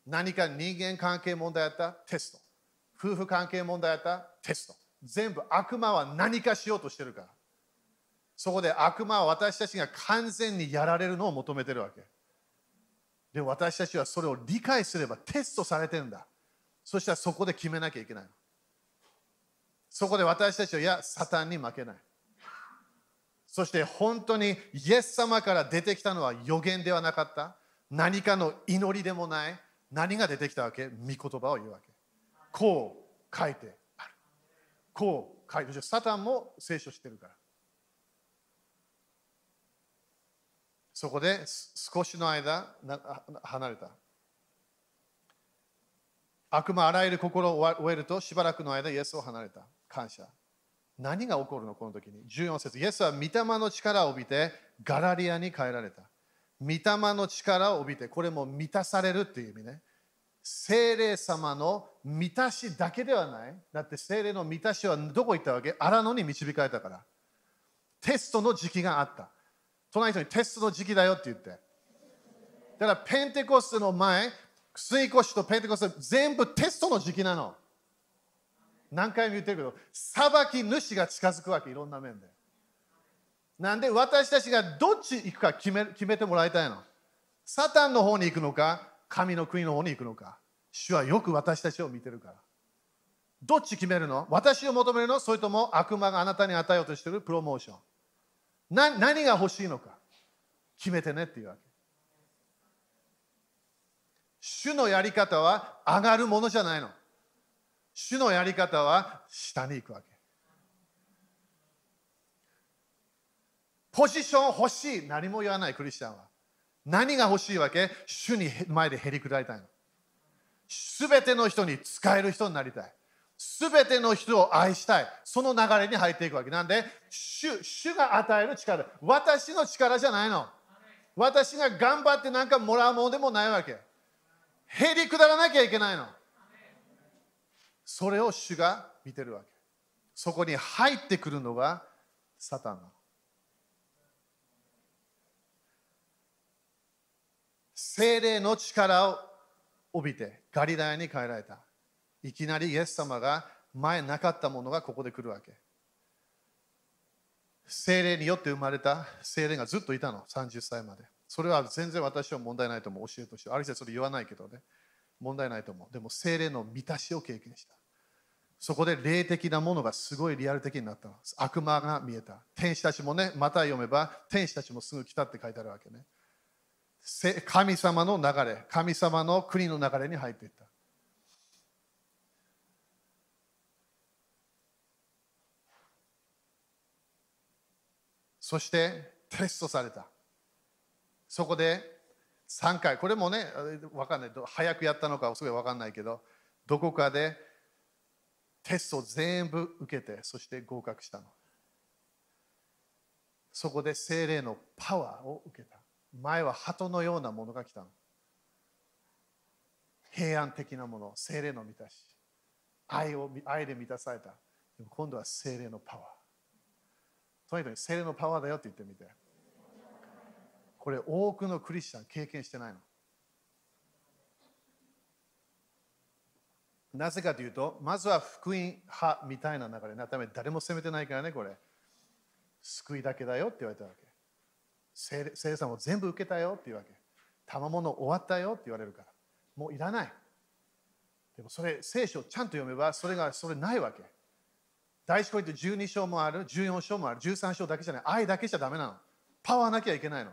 何か人間関係問題あったテスト。夫婦関係問題あったテスト。全部悪魔は何かしようとしてるから。そこで悪魔は私たちが完全にやられるのを求めてるわけ。で私たちはそれを理解すればテストされてるんだ。そしたらそこで決めなきゃいけないの。そこで私たちは、いや、サタンに負けない。そして本当にイエス様から出てきたのは予言ではなかった。何かの祈りでもない。何が出てきたわけ？御言葉を言うわけ。こう書いてある。こう書いてある。サタンも聖書してるから。そこで少しの間離れた。悪魔あらゆる心を終えるとしばらくの間イエスを離れた。感謝。何が起こるの？この時に ?14 節イエスは御霊の力を帯びてガラリアに帰られた。御霊の力を帯びて、これも満たされるっていう意味ね。精霊様の満たしだけではない。だって精霊の満たしはどこ行ったわけ？荒野に導かれたから。テストの時期があった。隣の人にテストの時期だよって言って。だからペンテコステの前、水越しとペンテコステ全部テストの時期なの。何回も言ってるけど、裁き主が近づくわけ、いろんな面で。なんで私たちがどっち行くか決め決めてもらいたいの。サタンの方に行くのか、神の国の方に行くのか。主はよく私たちを見てるから。どっち決めるの？私を求めるの？それとも悪魔があなたに与えようとしているプロモーション。な何が欲しいのか決めてねっていうわけ。主のやり方は上がるものじゃないの。主のやり方は下に行くわけ。ポジション欲しい。何も言わないクリスチャンは。何が欲しいわけ？主に前でへりくだりたいの。すべての人に使える人になりたい。すべての人を愛したい。その流れに入っていくわけ。なんで、主主が与える力。私の力じゃないの。私が頑張ってなんかもらうものでもないわけ。へりくだらなきゃいけないの。それを主が見てるわけ。そこに入ってくるのがサタンの。精霊の力を帯びてガリラヤに帰られた。いきなりイエス様が前なかったものがここで来るわけ。精霊によって生まれた精霊がずっといたの、30歳まで。それは全然私は問題ないと思う、教えとして。ある人はそれ言わないけどね、問題ないと思う。でも精霊の満たしを経験した。そこで霊的なものがすごいリアル的になったの悪魔が見えた。天使たちもね、また読めば、天使たちもすぐ来たって書いてあるわけね。神様の流れ、神様の国の流れに入っていった。そしてテストされた。そこで3回、これもね、分かんない、早くやったのかすごい分かんないけど、どこかでテストを全部受けて、そして合格したの。そこで精霊のパワーを受けた。前は鳩のようなものが来たの。平安的なもの、精霊の満たし。愛を愛で満たされた。今度は精霊のパワー。とにかく精霊のパワーだよって言ってみて。これ多くのクリスチャン経験してないの。なぜかというと、まずは福音派みたいな流れのため誰も責めてないからね、これ。救いだけだよって言われたわけ。聖霊さんも全部受けたよって言うわけ。賜物終わったよって言われるから。もういらない。でもそれ、聖書をちゃんと読めば、それがそれないわけ。第一コリント12章もある、14章もある、13章だけじゃない。愛だけじゃダメなの。パワーなきゃいけないの。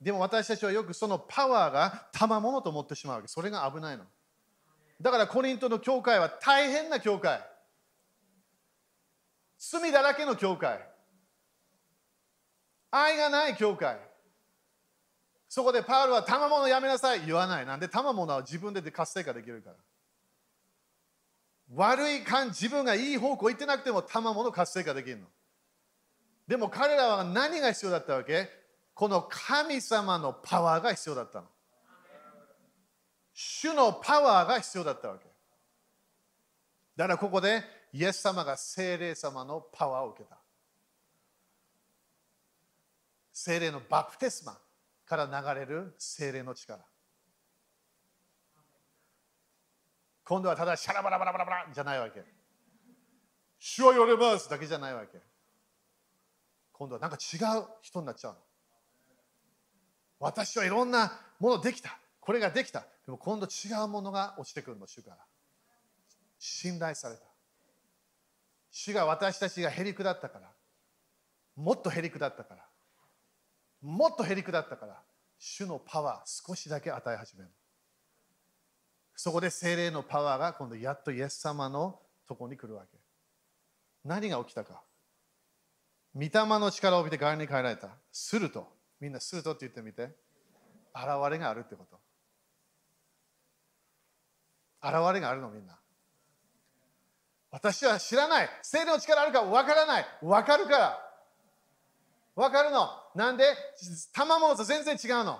でも私たちはよくそのパワーが賜物と思ってしまうわけ。それが危ないの。だからコリントの教会は大変な教会。罪だらけの教会。愛がない教会。そこでパウルは賜物やめなさい言わない。なんで賜物は自分で活性化できるから。悪い感自分がいい方向行ってなくても賜物活性化できるの。でも彼らは何が必要だったわけ？この神様のパワーが必要だったの。主のパワーが必要だったわけ。だからここでイエス様が精霊様のパワーを受けた。精霊のバプテスマから流れる精霊の力。今度はただシャラバラバラバラバラじゃないわけ。主を呼びますだけじゃないわけ。今度はなんか違う人になっちゃうの。私はいろんなものできた。これができた。でも今度違うものが落ちてくるの、主から。信頼された。主が私たちがへりくだったから。もっとへりくだったから。もっとへりくだったから。主のパワー少しだけ与え始める。そこで精霊のパワーが今度やっとイエス様のとこに来るわけ。何が起きたか。御霊の力を帯びて側に帰られた。すると、みんなするとって言ってみて。現れがあるってこと。現れがあるのみんな。私は知らない。精霊の力あるかわからない。わかるから。わかるの。なんで？賜物と全然違うの。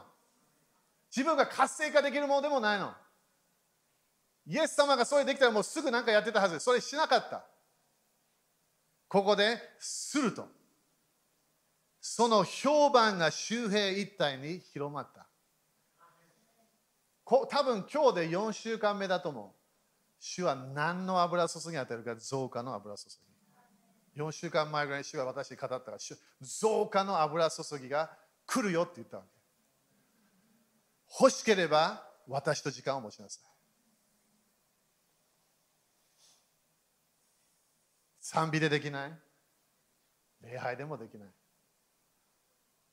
自分が活性化できるものでもないの。イエス様がそれできたらもうすぐ何かやってたはず。それしなかった。ここですると。その評判が周平一体に広まった。こ多分今日で4週間目だと思う。主は何の油注ぎ当てるか増加の油注ぎ。4週間前ぐらいに主が私に語ったから増加の油注ぎが来るよって言ったわけ。欲しければ私と時間を持ちなさい。賛美でできない礼拝でもできない。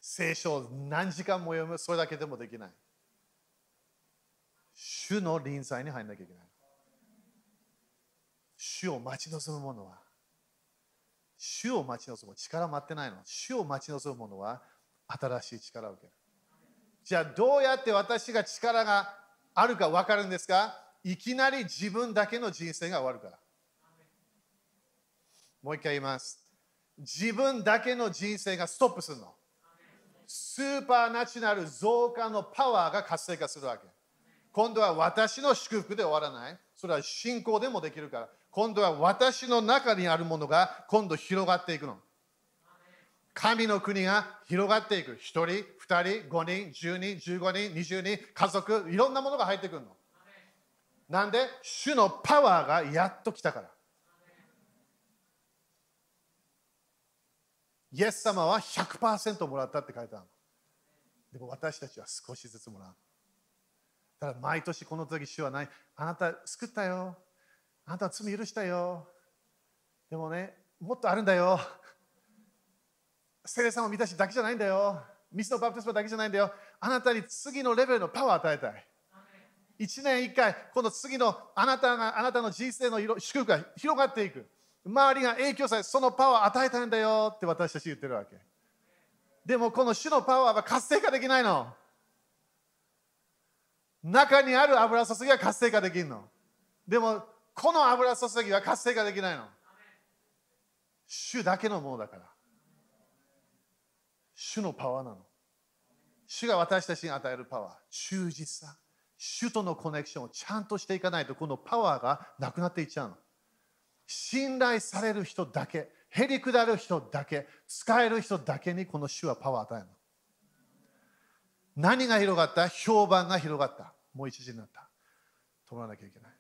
聖書を何時間も読むそれだけでもできない。主の臨在に入らなきゃいけない。主を待ち望む者は、主を待ち望む力待ってないの。主を待ち望む者は新しい力を受ける。じゃあどうやって私が力があるか分かるんですか？いきなり自分だけの人生が終わるから。もう一回言います。自分だけの人生がストップするの。スーパーナチュラル増加のパワーが活性化するわけ。今度は私の祝福で終わらない。それは信仰でもできるから。今度は私の中にあるものが今度広がっていくの。神の国が広がっていく。1人、2人、5人、10人、15人、20人、家族、いろんなものが入ってくるの。なんで？主のパワーがやっと来たから。イエス様は100%もらったって書いてある。でも私たちは少しずつもらう。ただ毎年この時主はない。あなた救ったよ。あなたは罪許したよ。でもね、もっとあるんだよ。聖霊様を満たしだけじゃないんだよ。ミスのバプテスマだけじゃないんだよ。あなたに次のレベルのパワーを与えたい。1年1回、この次のあなたがあなたの人生の祝福が広がっていく。周りが影響され、そのパワーを与えたいんだよって私たち言ってるわけ。でもこの主のパワーは活性化できないの。中にある油注ぎは活性化できるの。でもこの油注ぎは活性化できないの。主だけのものだから。主のパワーなの。主が私たちに与えるパワー、忠実さ、主とのコネクションをちゃんとしていかないと、このパワーがなくなっていっちゃうの。信頼される人だけ、へりくだる人だけ、使える人だけにこの主はパワーを与えるの。何が広がった？評判が広がった。もう一時になった。止まらなきゃいけない。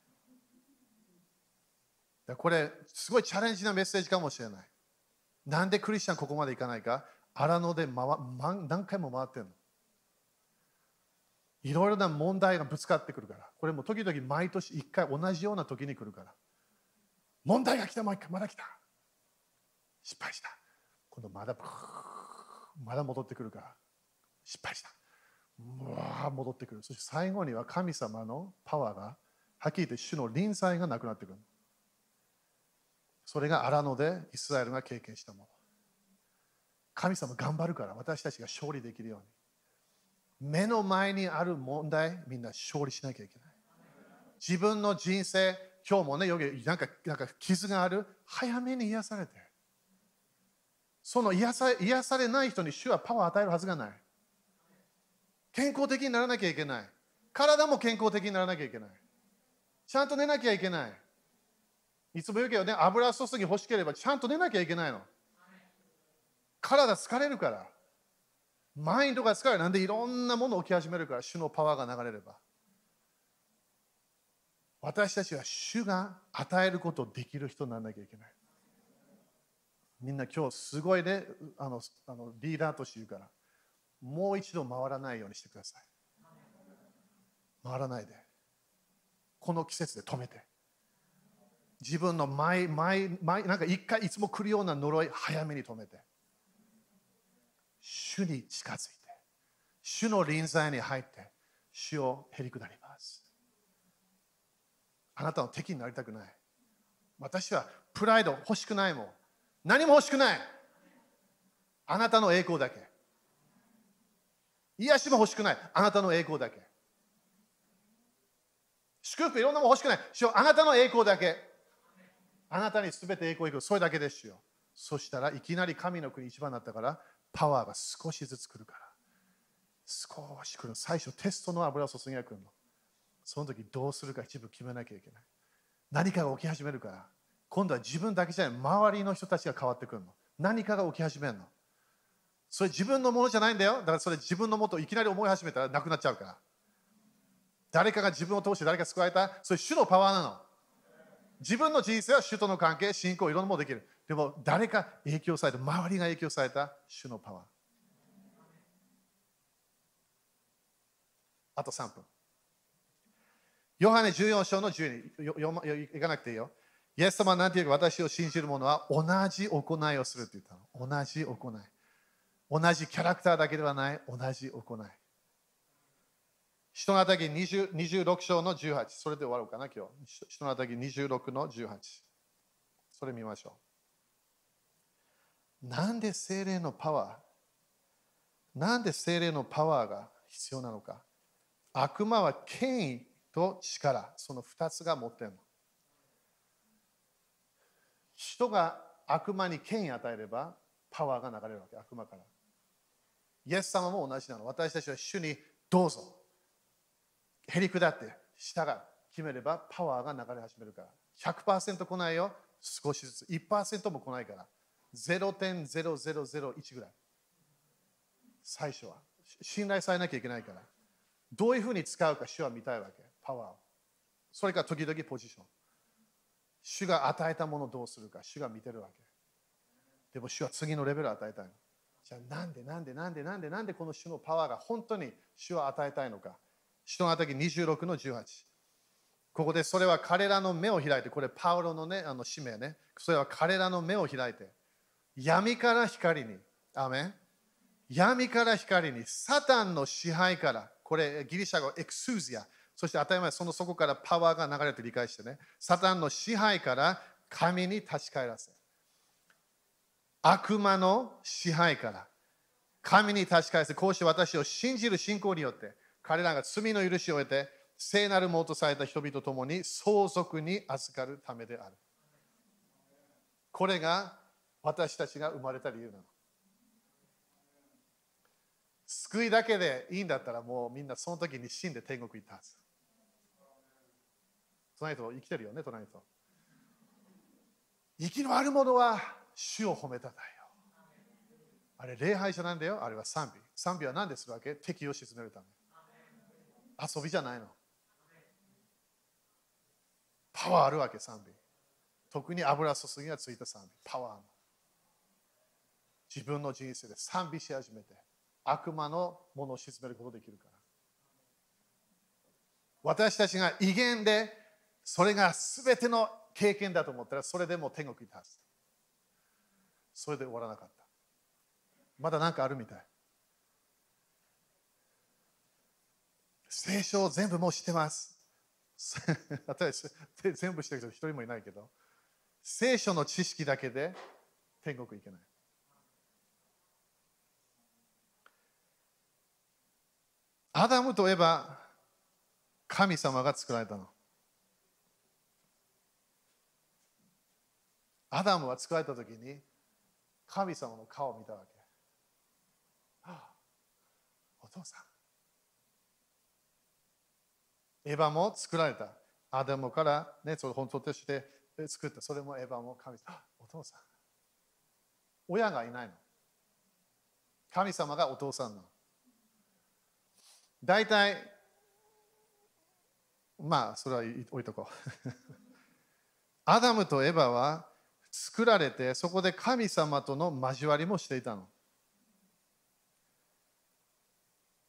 これ、すごいチャレンジなメッセージかもしれない。なんでクリスチャンここまでいかないか？荒野で回何回も回ってるの。いろいろな問題がぶつかってくるから。これも時々毎年1回同じような時に来るから。問題が来た、もう一回、まだ来た。失敗した。今度まだ、まだ戻ってくるから。失敗した。うわ戻ってくる。そして最後には神様のパワーが、はっきり言って主の臨在がなくなってくる。それが荒野でイスラエルが経験したもの。神様頑張るから私たちが勝利できるように。目の前にある問題、みんな勝利しなきゃいけない。自分の人生、今日もね、よなんかなんか傷がある、早めに癒されて。その癒さ癒されない人に主はパワーを与えるはずがない。健康的にならなきゃいけない。体も健康的にならなきゃいけない。ちゃんと寝なきゃいけない。いつも言うけどね、油注ぎ欲しければちゃんと寝なきゃいけないの。体疲れるから。マインドが疲れる。なんでいろんなもの起き始めるから、主のパワーが流れれば。私たちは主が与えることできる人にならなきゃいけない。みんな今日すごいね、あのあのリーダーとして言うから、もう一度回らないようにしてください。回らないで。この季節で止めて。自分の前、前、前、なんか一回いつも来るような呪い、早めに止めて。主に近づいて、主の臨在に入って、主をへり下ります。あなたの敵になりたくない。私はプライド欲しくないもん。何も欲しくない。あなたの栄光だけ。癒しも欲しくない。あなたの栄光だけ。祝福いろんなもの欲しくない。あなたの栄光だけ。あなたに全て栄光いく。それだけですよ。そしたらいきなり神の国一番になったからパワーが少しずつ来るから。少し来る。最初テストの油を注ぎが来るの。その時どうするか一部決めなきゃいけない。何かが起き始めるから。今度は自分だけじゃない。周りの人たちが変わってくるの。何かが起き始めるの。それ自分のものじゃないんだよ。だからそれ自分のもといきなり思い始めたらなくなっちゃうから。誰かが自分を通して誰か救われた。それ主のパワーなの。自分の人生は主との関係、信仰、いろんなものできる。でも誰か影響された、周りが影響された主のパワー。あと3分。ヨハネ14章の12、いかなくていいよ。イエス様は何て言うか私を信じる者は同じ行いをするって言ったの。同じ行い。同じキャラクターだけではない、同じ行い。人のたぎ26章の18。それで終わろうかな、今日。人のたぎ26の18。それ見ましょう。なんで精霊のパワーなんで精霊のパワーが必要なのか悪魔は権威と力、その2つが持ってるの。人が悪魔に権威与えればパワーが流れるわけ、悪魔から。イエス様も同じなの。私たちは主にどうぞ。へり下って下が決めればパワーが流れ始めるから。100%来ないよ。少しずつ。1%も来ないから。0.0001ぐらい。最初は。信頼されなきゃいけないから。どういうふうに使うか主は見たいわけ。パワー。それか時々ポジション。主が与えたものをどうするか。主が見てるわけ。でも主は次のレベルを与えたいの。じゃあなんでなんでなんでなんでなんでこの主のパワーが本当に主は与えたいのか。人のき26の18。ここでそれは彼らの目を開いて、これパウロのね、あの使命ね。それは彼らの目を開いて、闇から光に、アメ闇から光に、サタンの支配から、これギリシャ語ἐξουσία、そして当たり前、その底からパワーが流れて理解してね、サタンの支配から神に立ち返らせ、悪魔の支配から神に立ち返らせ、こうして私を信じる信仰によって、彼らが罪の許しを得て、聖なるものとされた人々と共に相続に預かるためである。これが私たちが生まれた理由なの。救いだけでいいんだったらもうみんなその時に死んで天国行ったはず。隣と生きてるよね、隣と。生きのあるものは主を褒めたたえよ。あれ、礼拝者なんだよ。あれは賛美。賛美は何でするわけ？敵を沈めるため。遊びじゃないの。パワーあるわけ、賛美。特に油注ぎがついた賛美。パワーの。自分の人生で賛美し始めて、悪魔のものを沈めることができるから。私たちが威厳で、それが全ての経験だと思ったら、それでも天国に立つ。それで終わらなかった。まだ何かあるみたい。聖書を全部もう知ってます。全部知ってる人一人もいないけど、聖書の知識だけで天国行けない。アダムといえば神様が作られたの。アダムは作られた時に神様の顔を見たわけ。お父さん。エヴァも作られた。アダムからね、それ本当として作った。それもエヴァも神様。お父さん。親がいないの。神様がお父さんの。大体、まあ、それは置いとこう。アダムとエヴァは作られて、そこで神様との交わりもしていたの。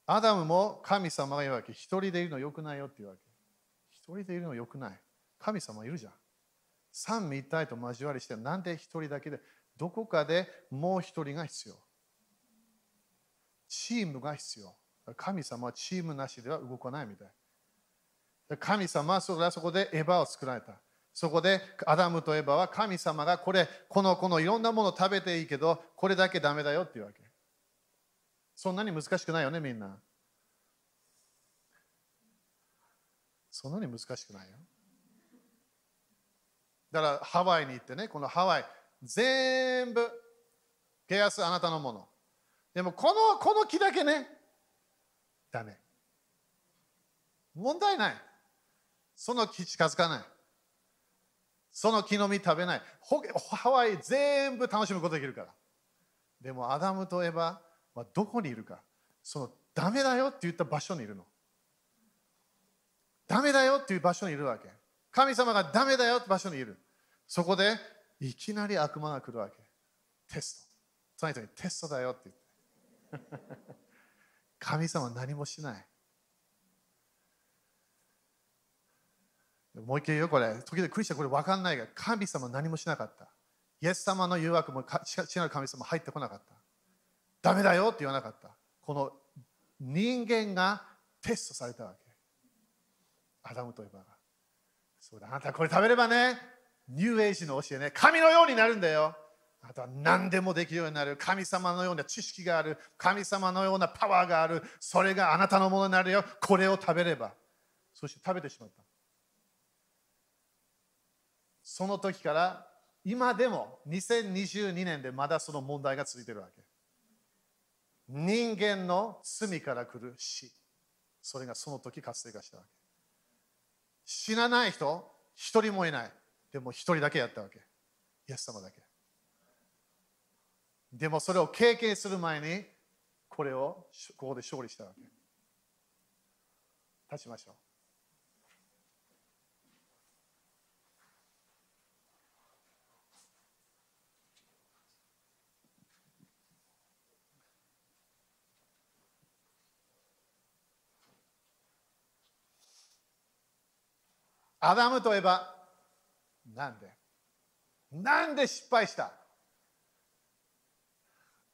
アダムも神様が言うわけ。一人でいるのよくないよって言うわけ。一人でいるのよくない。神様いるじゃん。三位一体と交わりして、なんで一人だけで、どこかでもう一人が必要。チームが必要。神様はチームなしでは動かないみたい。神様はそれはそこでエヴァを作られた。そこでアダムとエヴァは神様がこれ、このこのいろんなもの食べていいけど、これだけダメだよっていうわけ。そんなに難しくないよね、みんな。そんなに難しくないよ。だからハワイに行ってね、このハワイ、全部、ケアスあなたのもの。でもこのこの木だけね、ダメ。問題ない。その木近づかない。その木の実食べない。ハワイ全部楽しむことできるから。でもアダムとエヴァはどこにいるか。そのダメだよって言った場所にいるの。ダメだよっていう場所にいるわけ。神様がダメだよって場所にいる。そこでいきなり悪魔が来るわけ。テスト。その人にテストだよって言って。神様は何もしない。もう一回言うよ、これ。時々クリスチャンこれ分かんないが、神様何もしなかった。イエス様の誘惑も違う神様入ってこなかった。ダメだよって言わなかった。この人間がテストされたわけ。アダムとエバが。そうだ、あなたこれ食べればね、ニューエイジの教えね、神のようになるんだよ。あなたは何でもできるようになる。神様のような知識がある。神様のようなパワーがある。それがあなたのものになるよ。これを食べれば。そして食べてしまった。その時から今でも2022年でまだその問題が続いているわけ。人間の罪から来る死。それがその時活性化したわけ。死なない人、一人もいない。でも一人だけやったわけ。イエス様だけ。でもそれを経験する前に、これをここで勝利したわけ。立ちましょう。アダムとエバ、なんで？なんで失敗した？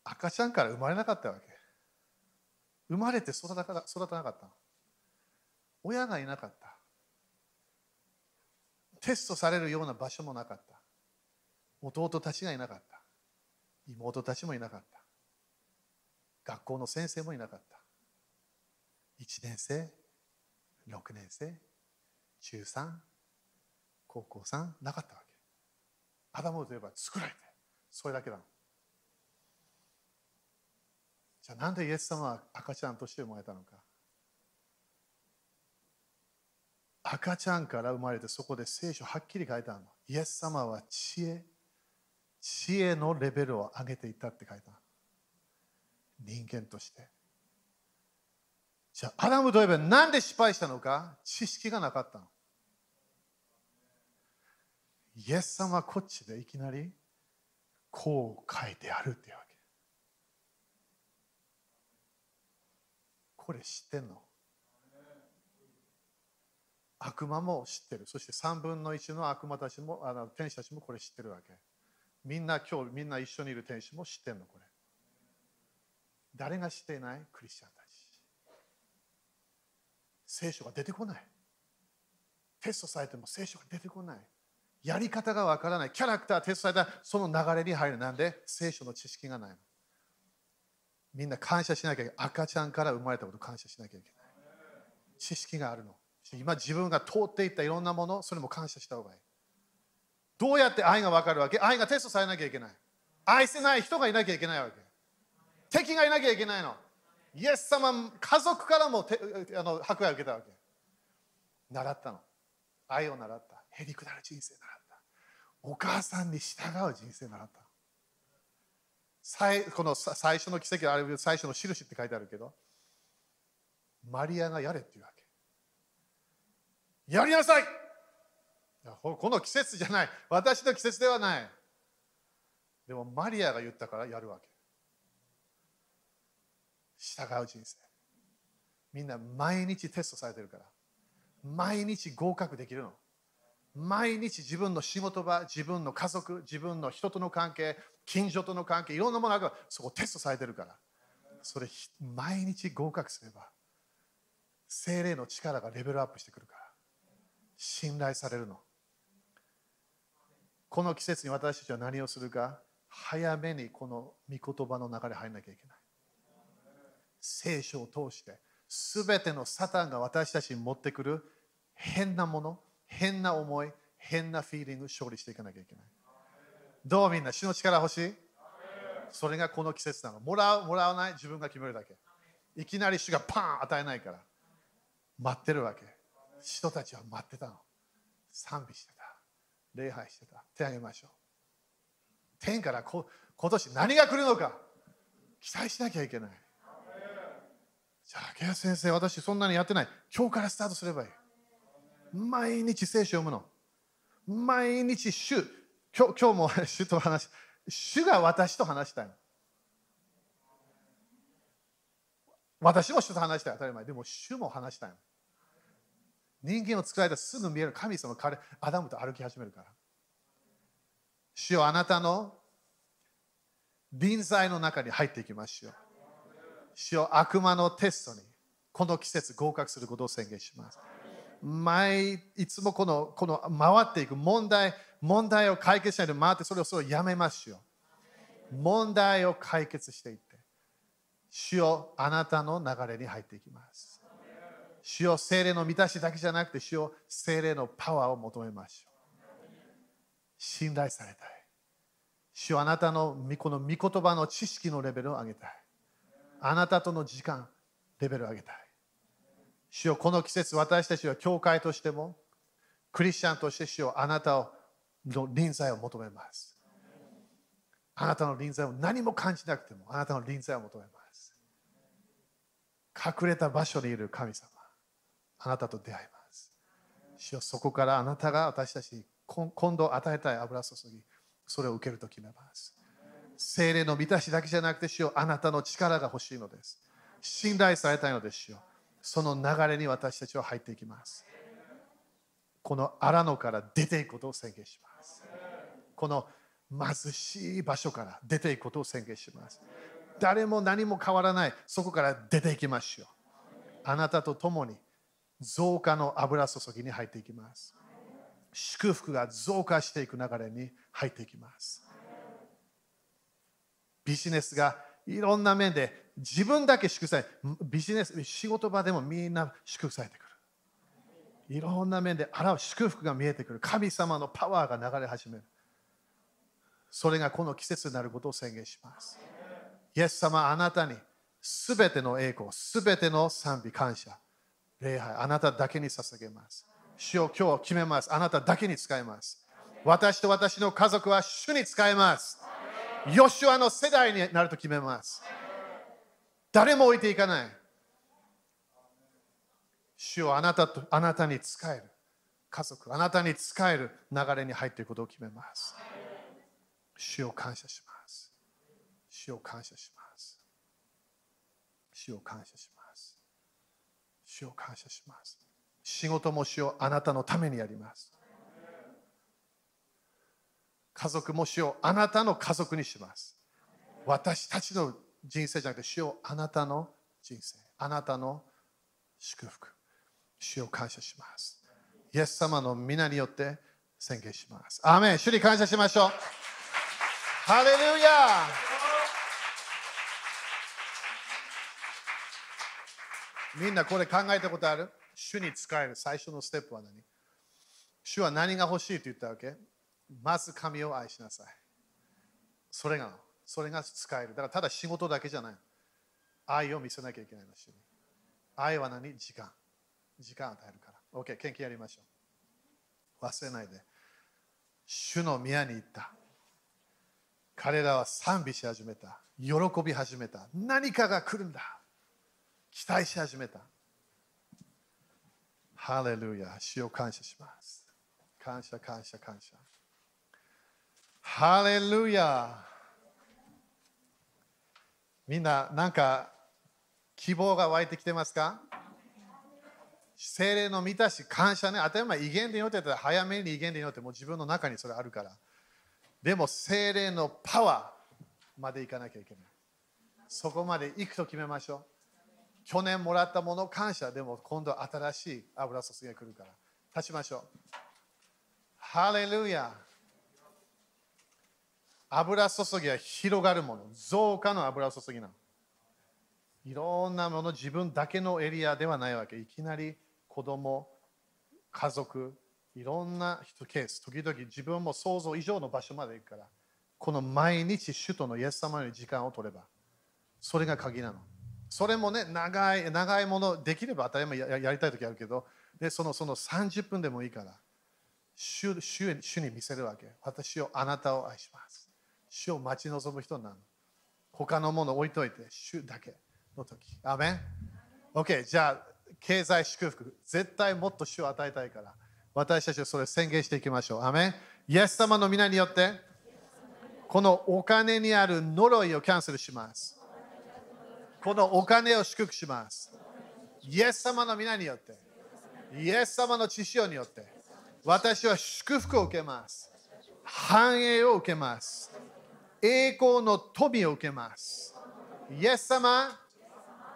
赤ちゃんから生まれなかったわけ。生まれて育たなかった。親がいなかった。テストされるような場所もなかった。弟たちがいなかった。妹たちもいなかった。学校の先生もいなかった。1年生、6年生、中3、高校3、なかったわけ。アダムといえば作られて、それだけだじゃあなんでイエス様は赤ちゃんとして生まれたのか赤ちゃんから生まれてそこで聖書はっきり書いてあるの。イエス様は知恵、知恵のレベルを上げていったって書いた人間として。じゃあ、アダムといえばなんで失敗したのか？知識がなかったの。イエス様はこっちでいきなりこう書いてあるってわけ。これ知ってんの？悪魔も知ってる。そして3分の1の悪魔たちも、あの天使たちもこれ知ってるわけ。みんな今日、みんな一緒にいる天使も知ってんの、これ。誰が知っていない？クリスチャン。聖書が出てこない。テストされても聖書が出てこない。やり方がわからない。キャラクター、テストされたその流れに入る。なんで？聖書の知識がないの。みんな感謝しなきゃいけない。赤ちゃんから生まれたこと感謝しなきゃいけない。知識があるの。今自分が通っていったいろんなもの、それも感謝した方がいい。どうやって愛が分かるわけ？愛がテストされなきゃいけない。愛せない人がいなきゃいけないわけ。敵がいなきゃいけないの。イエス様、家族からもあの迫害を受けたわけ。習ったの。愛を習った。へりくだる人生習った。お母さんに従う人生習った。最この最初の奇跡あるいは最初の印って書いてあるけど、マリアがやれっていうわけ。やりなさいこの季節じゃない。私の季節ではない。でもマリアが言ったからやるわけ。従う人生。みんな毎日テストされてるから。毎日合格できるの。毎日自分の仕事場、自分の家族、自分の人との関係、近所との関係、いろんなものがそこテストされてるから。それ毎日合格すれば、精霊の力がレベルアップしてくるから。信頼されるの。この季節に私たちは何をするか、早めにこの御言葉の中で入らなきゃいけない。聖書を通して、すべてのサタンが私たちに持ってくる変なもの、変な思い、変なフィーリング、勝利していかなきゃいけない。どうみんな、主の力欲しい？それがこの季節なの。もらう、もらわない、自分が決めるだけ。いきなり主がパン与えないから。待ってるわけ。人たちは待ってたの。賛美してた。礼拝してた。手あげましょう。天からこ今年何が来るのか期待しなきゃいけない。じゃあ、ケア先生、私そんなにやってない。今日からスタートすればいい。毎日聖書を読むの。毎日主、今日今日も主と話し、主が私と話したい。私も主と話したい当たり前。でも主も話したい。人間を作られたすぐ見える神様彼アダムと歩き始めるから。主よあなたの臨在の中に入っていきましょう。主よ悪魔のテストにこの季節合格することを宣言します。毎いつもこのこの回っていく問題問題を解決しないで回ってそれをそれをやめましょう。問題を解決していって主よあなたの流れに入っていきます。主よ精霊の満たしだけじゃなくて主よ精霊のパワーを求めましょう。信頼されたい。主よあなたのこの御言葉の知識のレベルを上げたい。あなたとの時間、レベルを上げたい。主よこの季節、私たちは教会としても、クリスチャンとして主よあなたをの臨在を求めます。あなたの臨在を何も感じなくても、あなたの臨在を求めます。隠れた場所にいる神様、あなたと出会います。主よそこからあなたが私たちに今度与えたい油注ぎ、それを受けると決めます。精霊の満たしだけじゃなくて、主よあなたの力が欲しいのです。信頼されたいのです、主よその流れに私たちは入っていきます。この荒野から出ていくことを宣言します。この貧しい場所から出ていくことを宣言します。誰も何も変わらない、そこから出ていきましょう。あなたと共に増加の油注ぎに入っていきます。祝福が増加していく流れに入っていきます。ビジネスがいろんな面で自分だけ祝福されビジネス仕事場でもみんな祝福されてくる。いろんな面であら祝福が見えてくる。神様のパワーが流れ始める。それがこの季節になることを宣言します。イエス様あなたにすべての栄光すべての賛美感謝礼拝あなただけに捧げます。主を今日決めます。あなただけに使います。私と私の家族は主に使います。ヨシュアの世代になると決めます。誰も置いていかない。主をあなたとあなたに使える家族、あなたに使える流れに入っていくことを決めます。主を感謝します。主を感謝します。主を感謝します。主を感謝します。仕事も主をあなたのためにやります。家族も主をあなたの家族にします。私たちの人生じゃなくて、主をあなたの人生、あなたの祝福、主を感謝します。イエス様の皆によって宣言します。アーメン主に感謝しましょう。ハレルヤみんなこれ考えたことある？主に使える最初のステップは何？主は何が欲しいと言ったわけ？まず神を愛しなさい。それが、それが使える。だからただ仕事だけじゃない。愛を見せなきゃいけないの主に。愛は何？時間。時間与えるから。OK、研究やりましょう。忘れないで。主の宮に行った。彼らは賛美し始めた。喜び始めた。何かが来るんだ。期待し始めた。ハレルヤ。主を感謝します。感謝、感謝、感謝。ハレルヤ。みんな、なんか希望が湧いてきてますか？精霊の満たし、感謝ね。当たり前、威厳で祈ってたら早めに威厳で祈ってもう自分の中にそれあるから。でも、精霊のパワーまでいかなきゃいけない。そこまで行くと決めましょう。去年もらったもの感謝。でも今度新しい油注ぎが来るから。立ちましょう。ハレルヤ。油注ぎは広がるもの。増加の油注ぎなの。いろんなもの、自分だけのエリアではないわけ。いきなり子供、家族、いろんな人ケース、時々自分も想像以上の場所まで行くから、この毎日、首都のイエス様に時間を取れば、それが鍵なの。それもね、長い、長いもの、できれば当たり前ややりたいときあるけど、でそのその30分でもいいから、主主主に見せるわけ。私をあなたを愛します。主を待ち望む人なの。他のもの置いといて、主だけの時。アメン ?OK、じゃあ、経済祝福、絶対もっと主を与えたいから、私たちはそれを宣言していきましょう。アメンイエス様の皆によって、このお金にある呪いをキャンセルします。このお金を祝福します。イエス様の皆によって、イエス様の知識によって、私は祝福を受けます。繁栄を受けます。栄光の富を受けます。イエス様、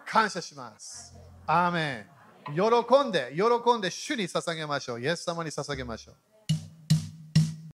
感謝します。アーメン。喜んで、喜んで主に捧げましょう。イエス様に捧げましょう。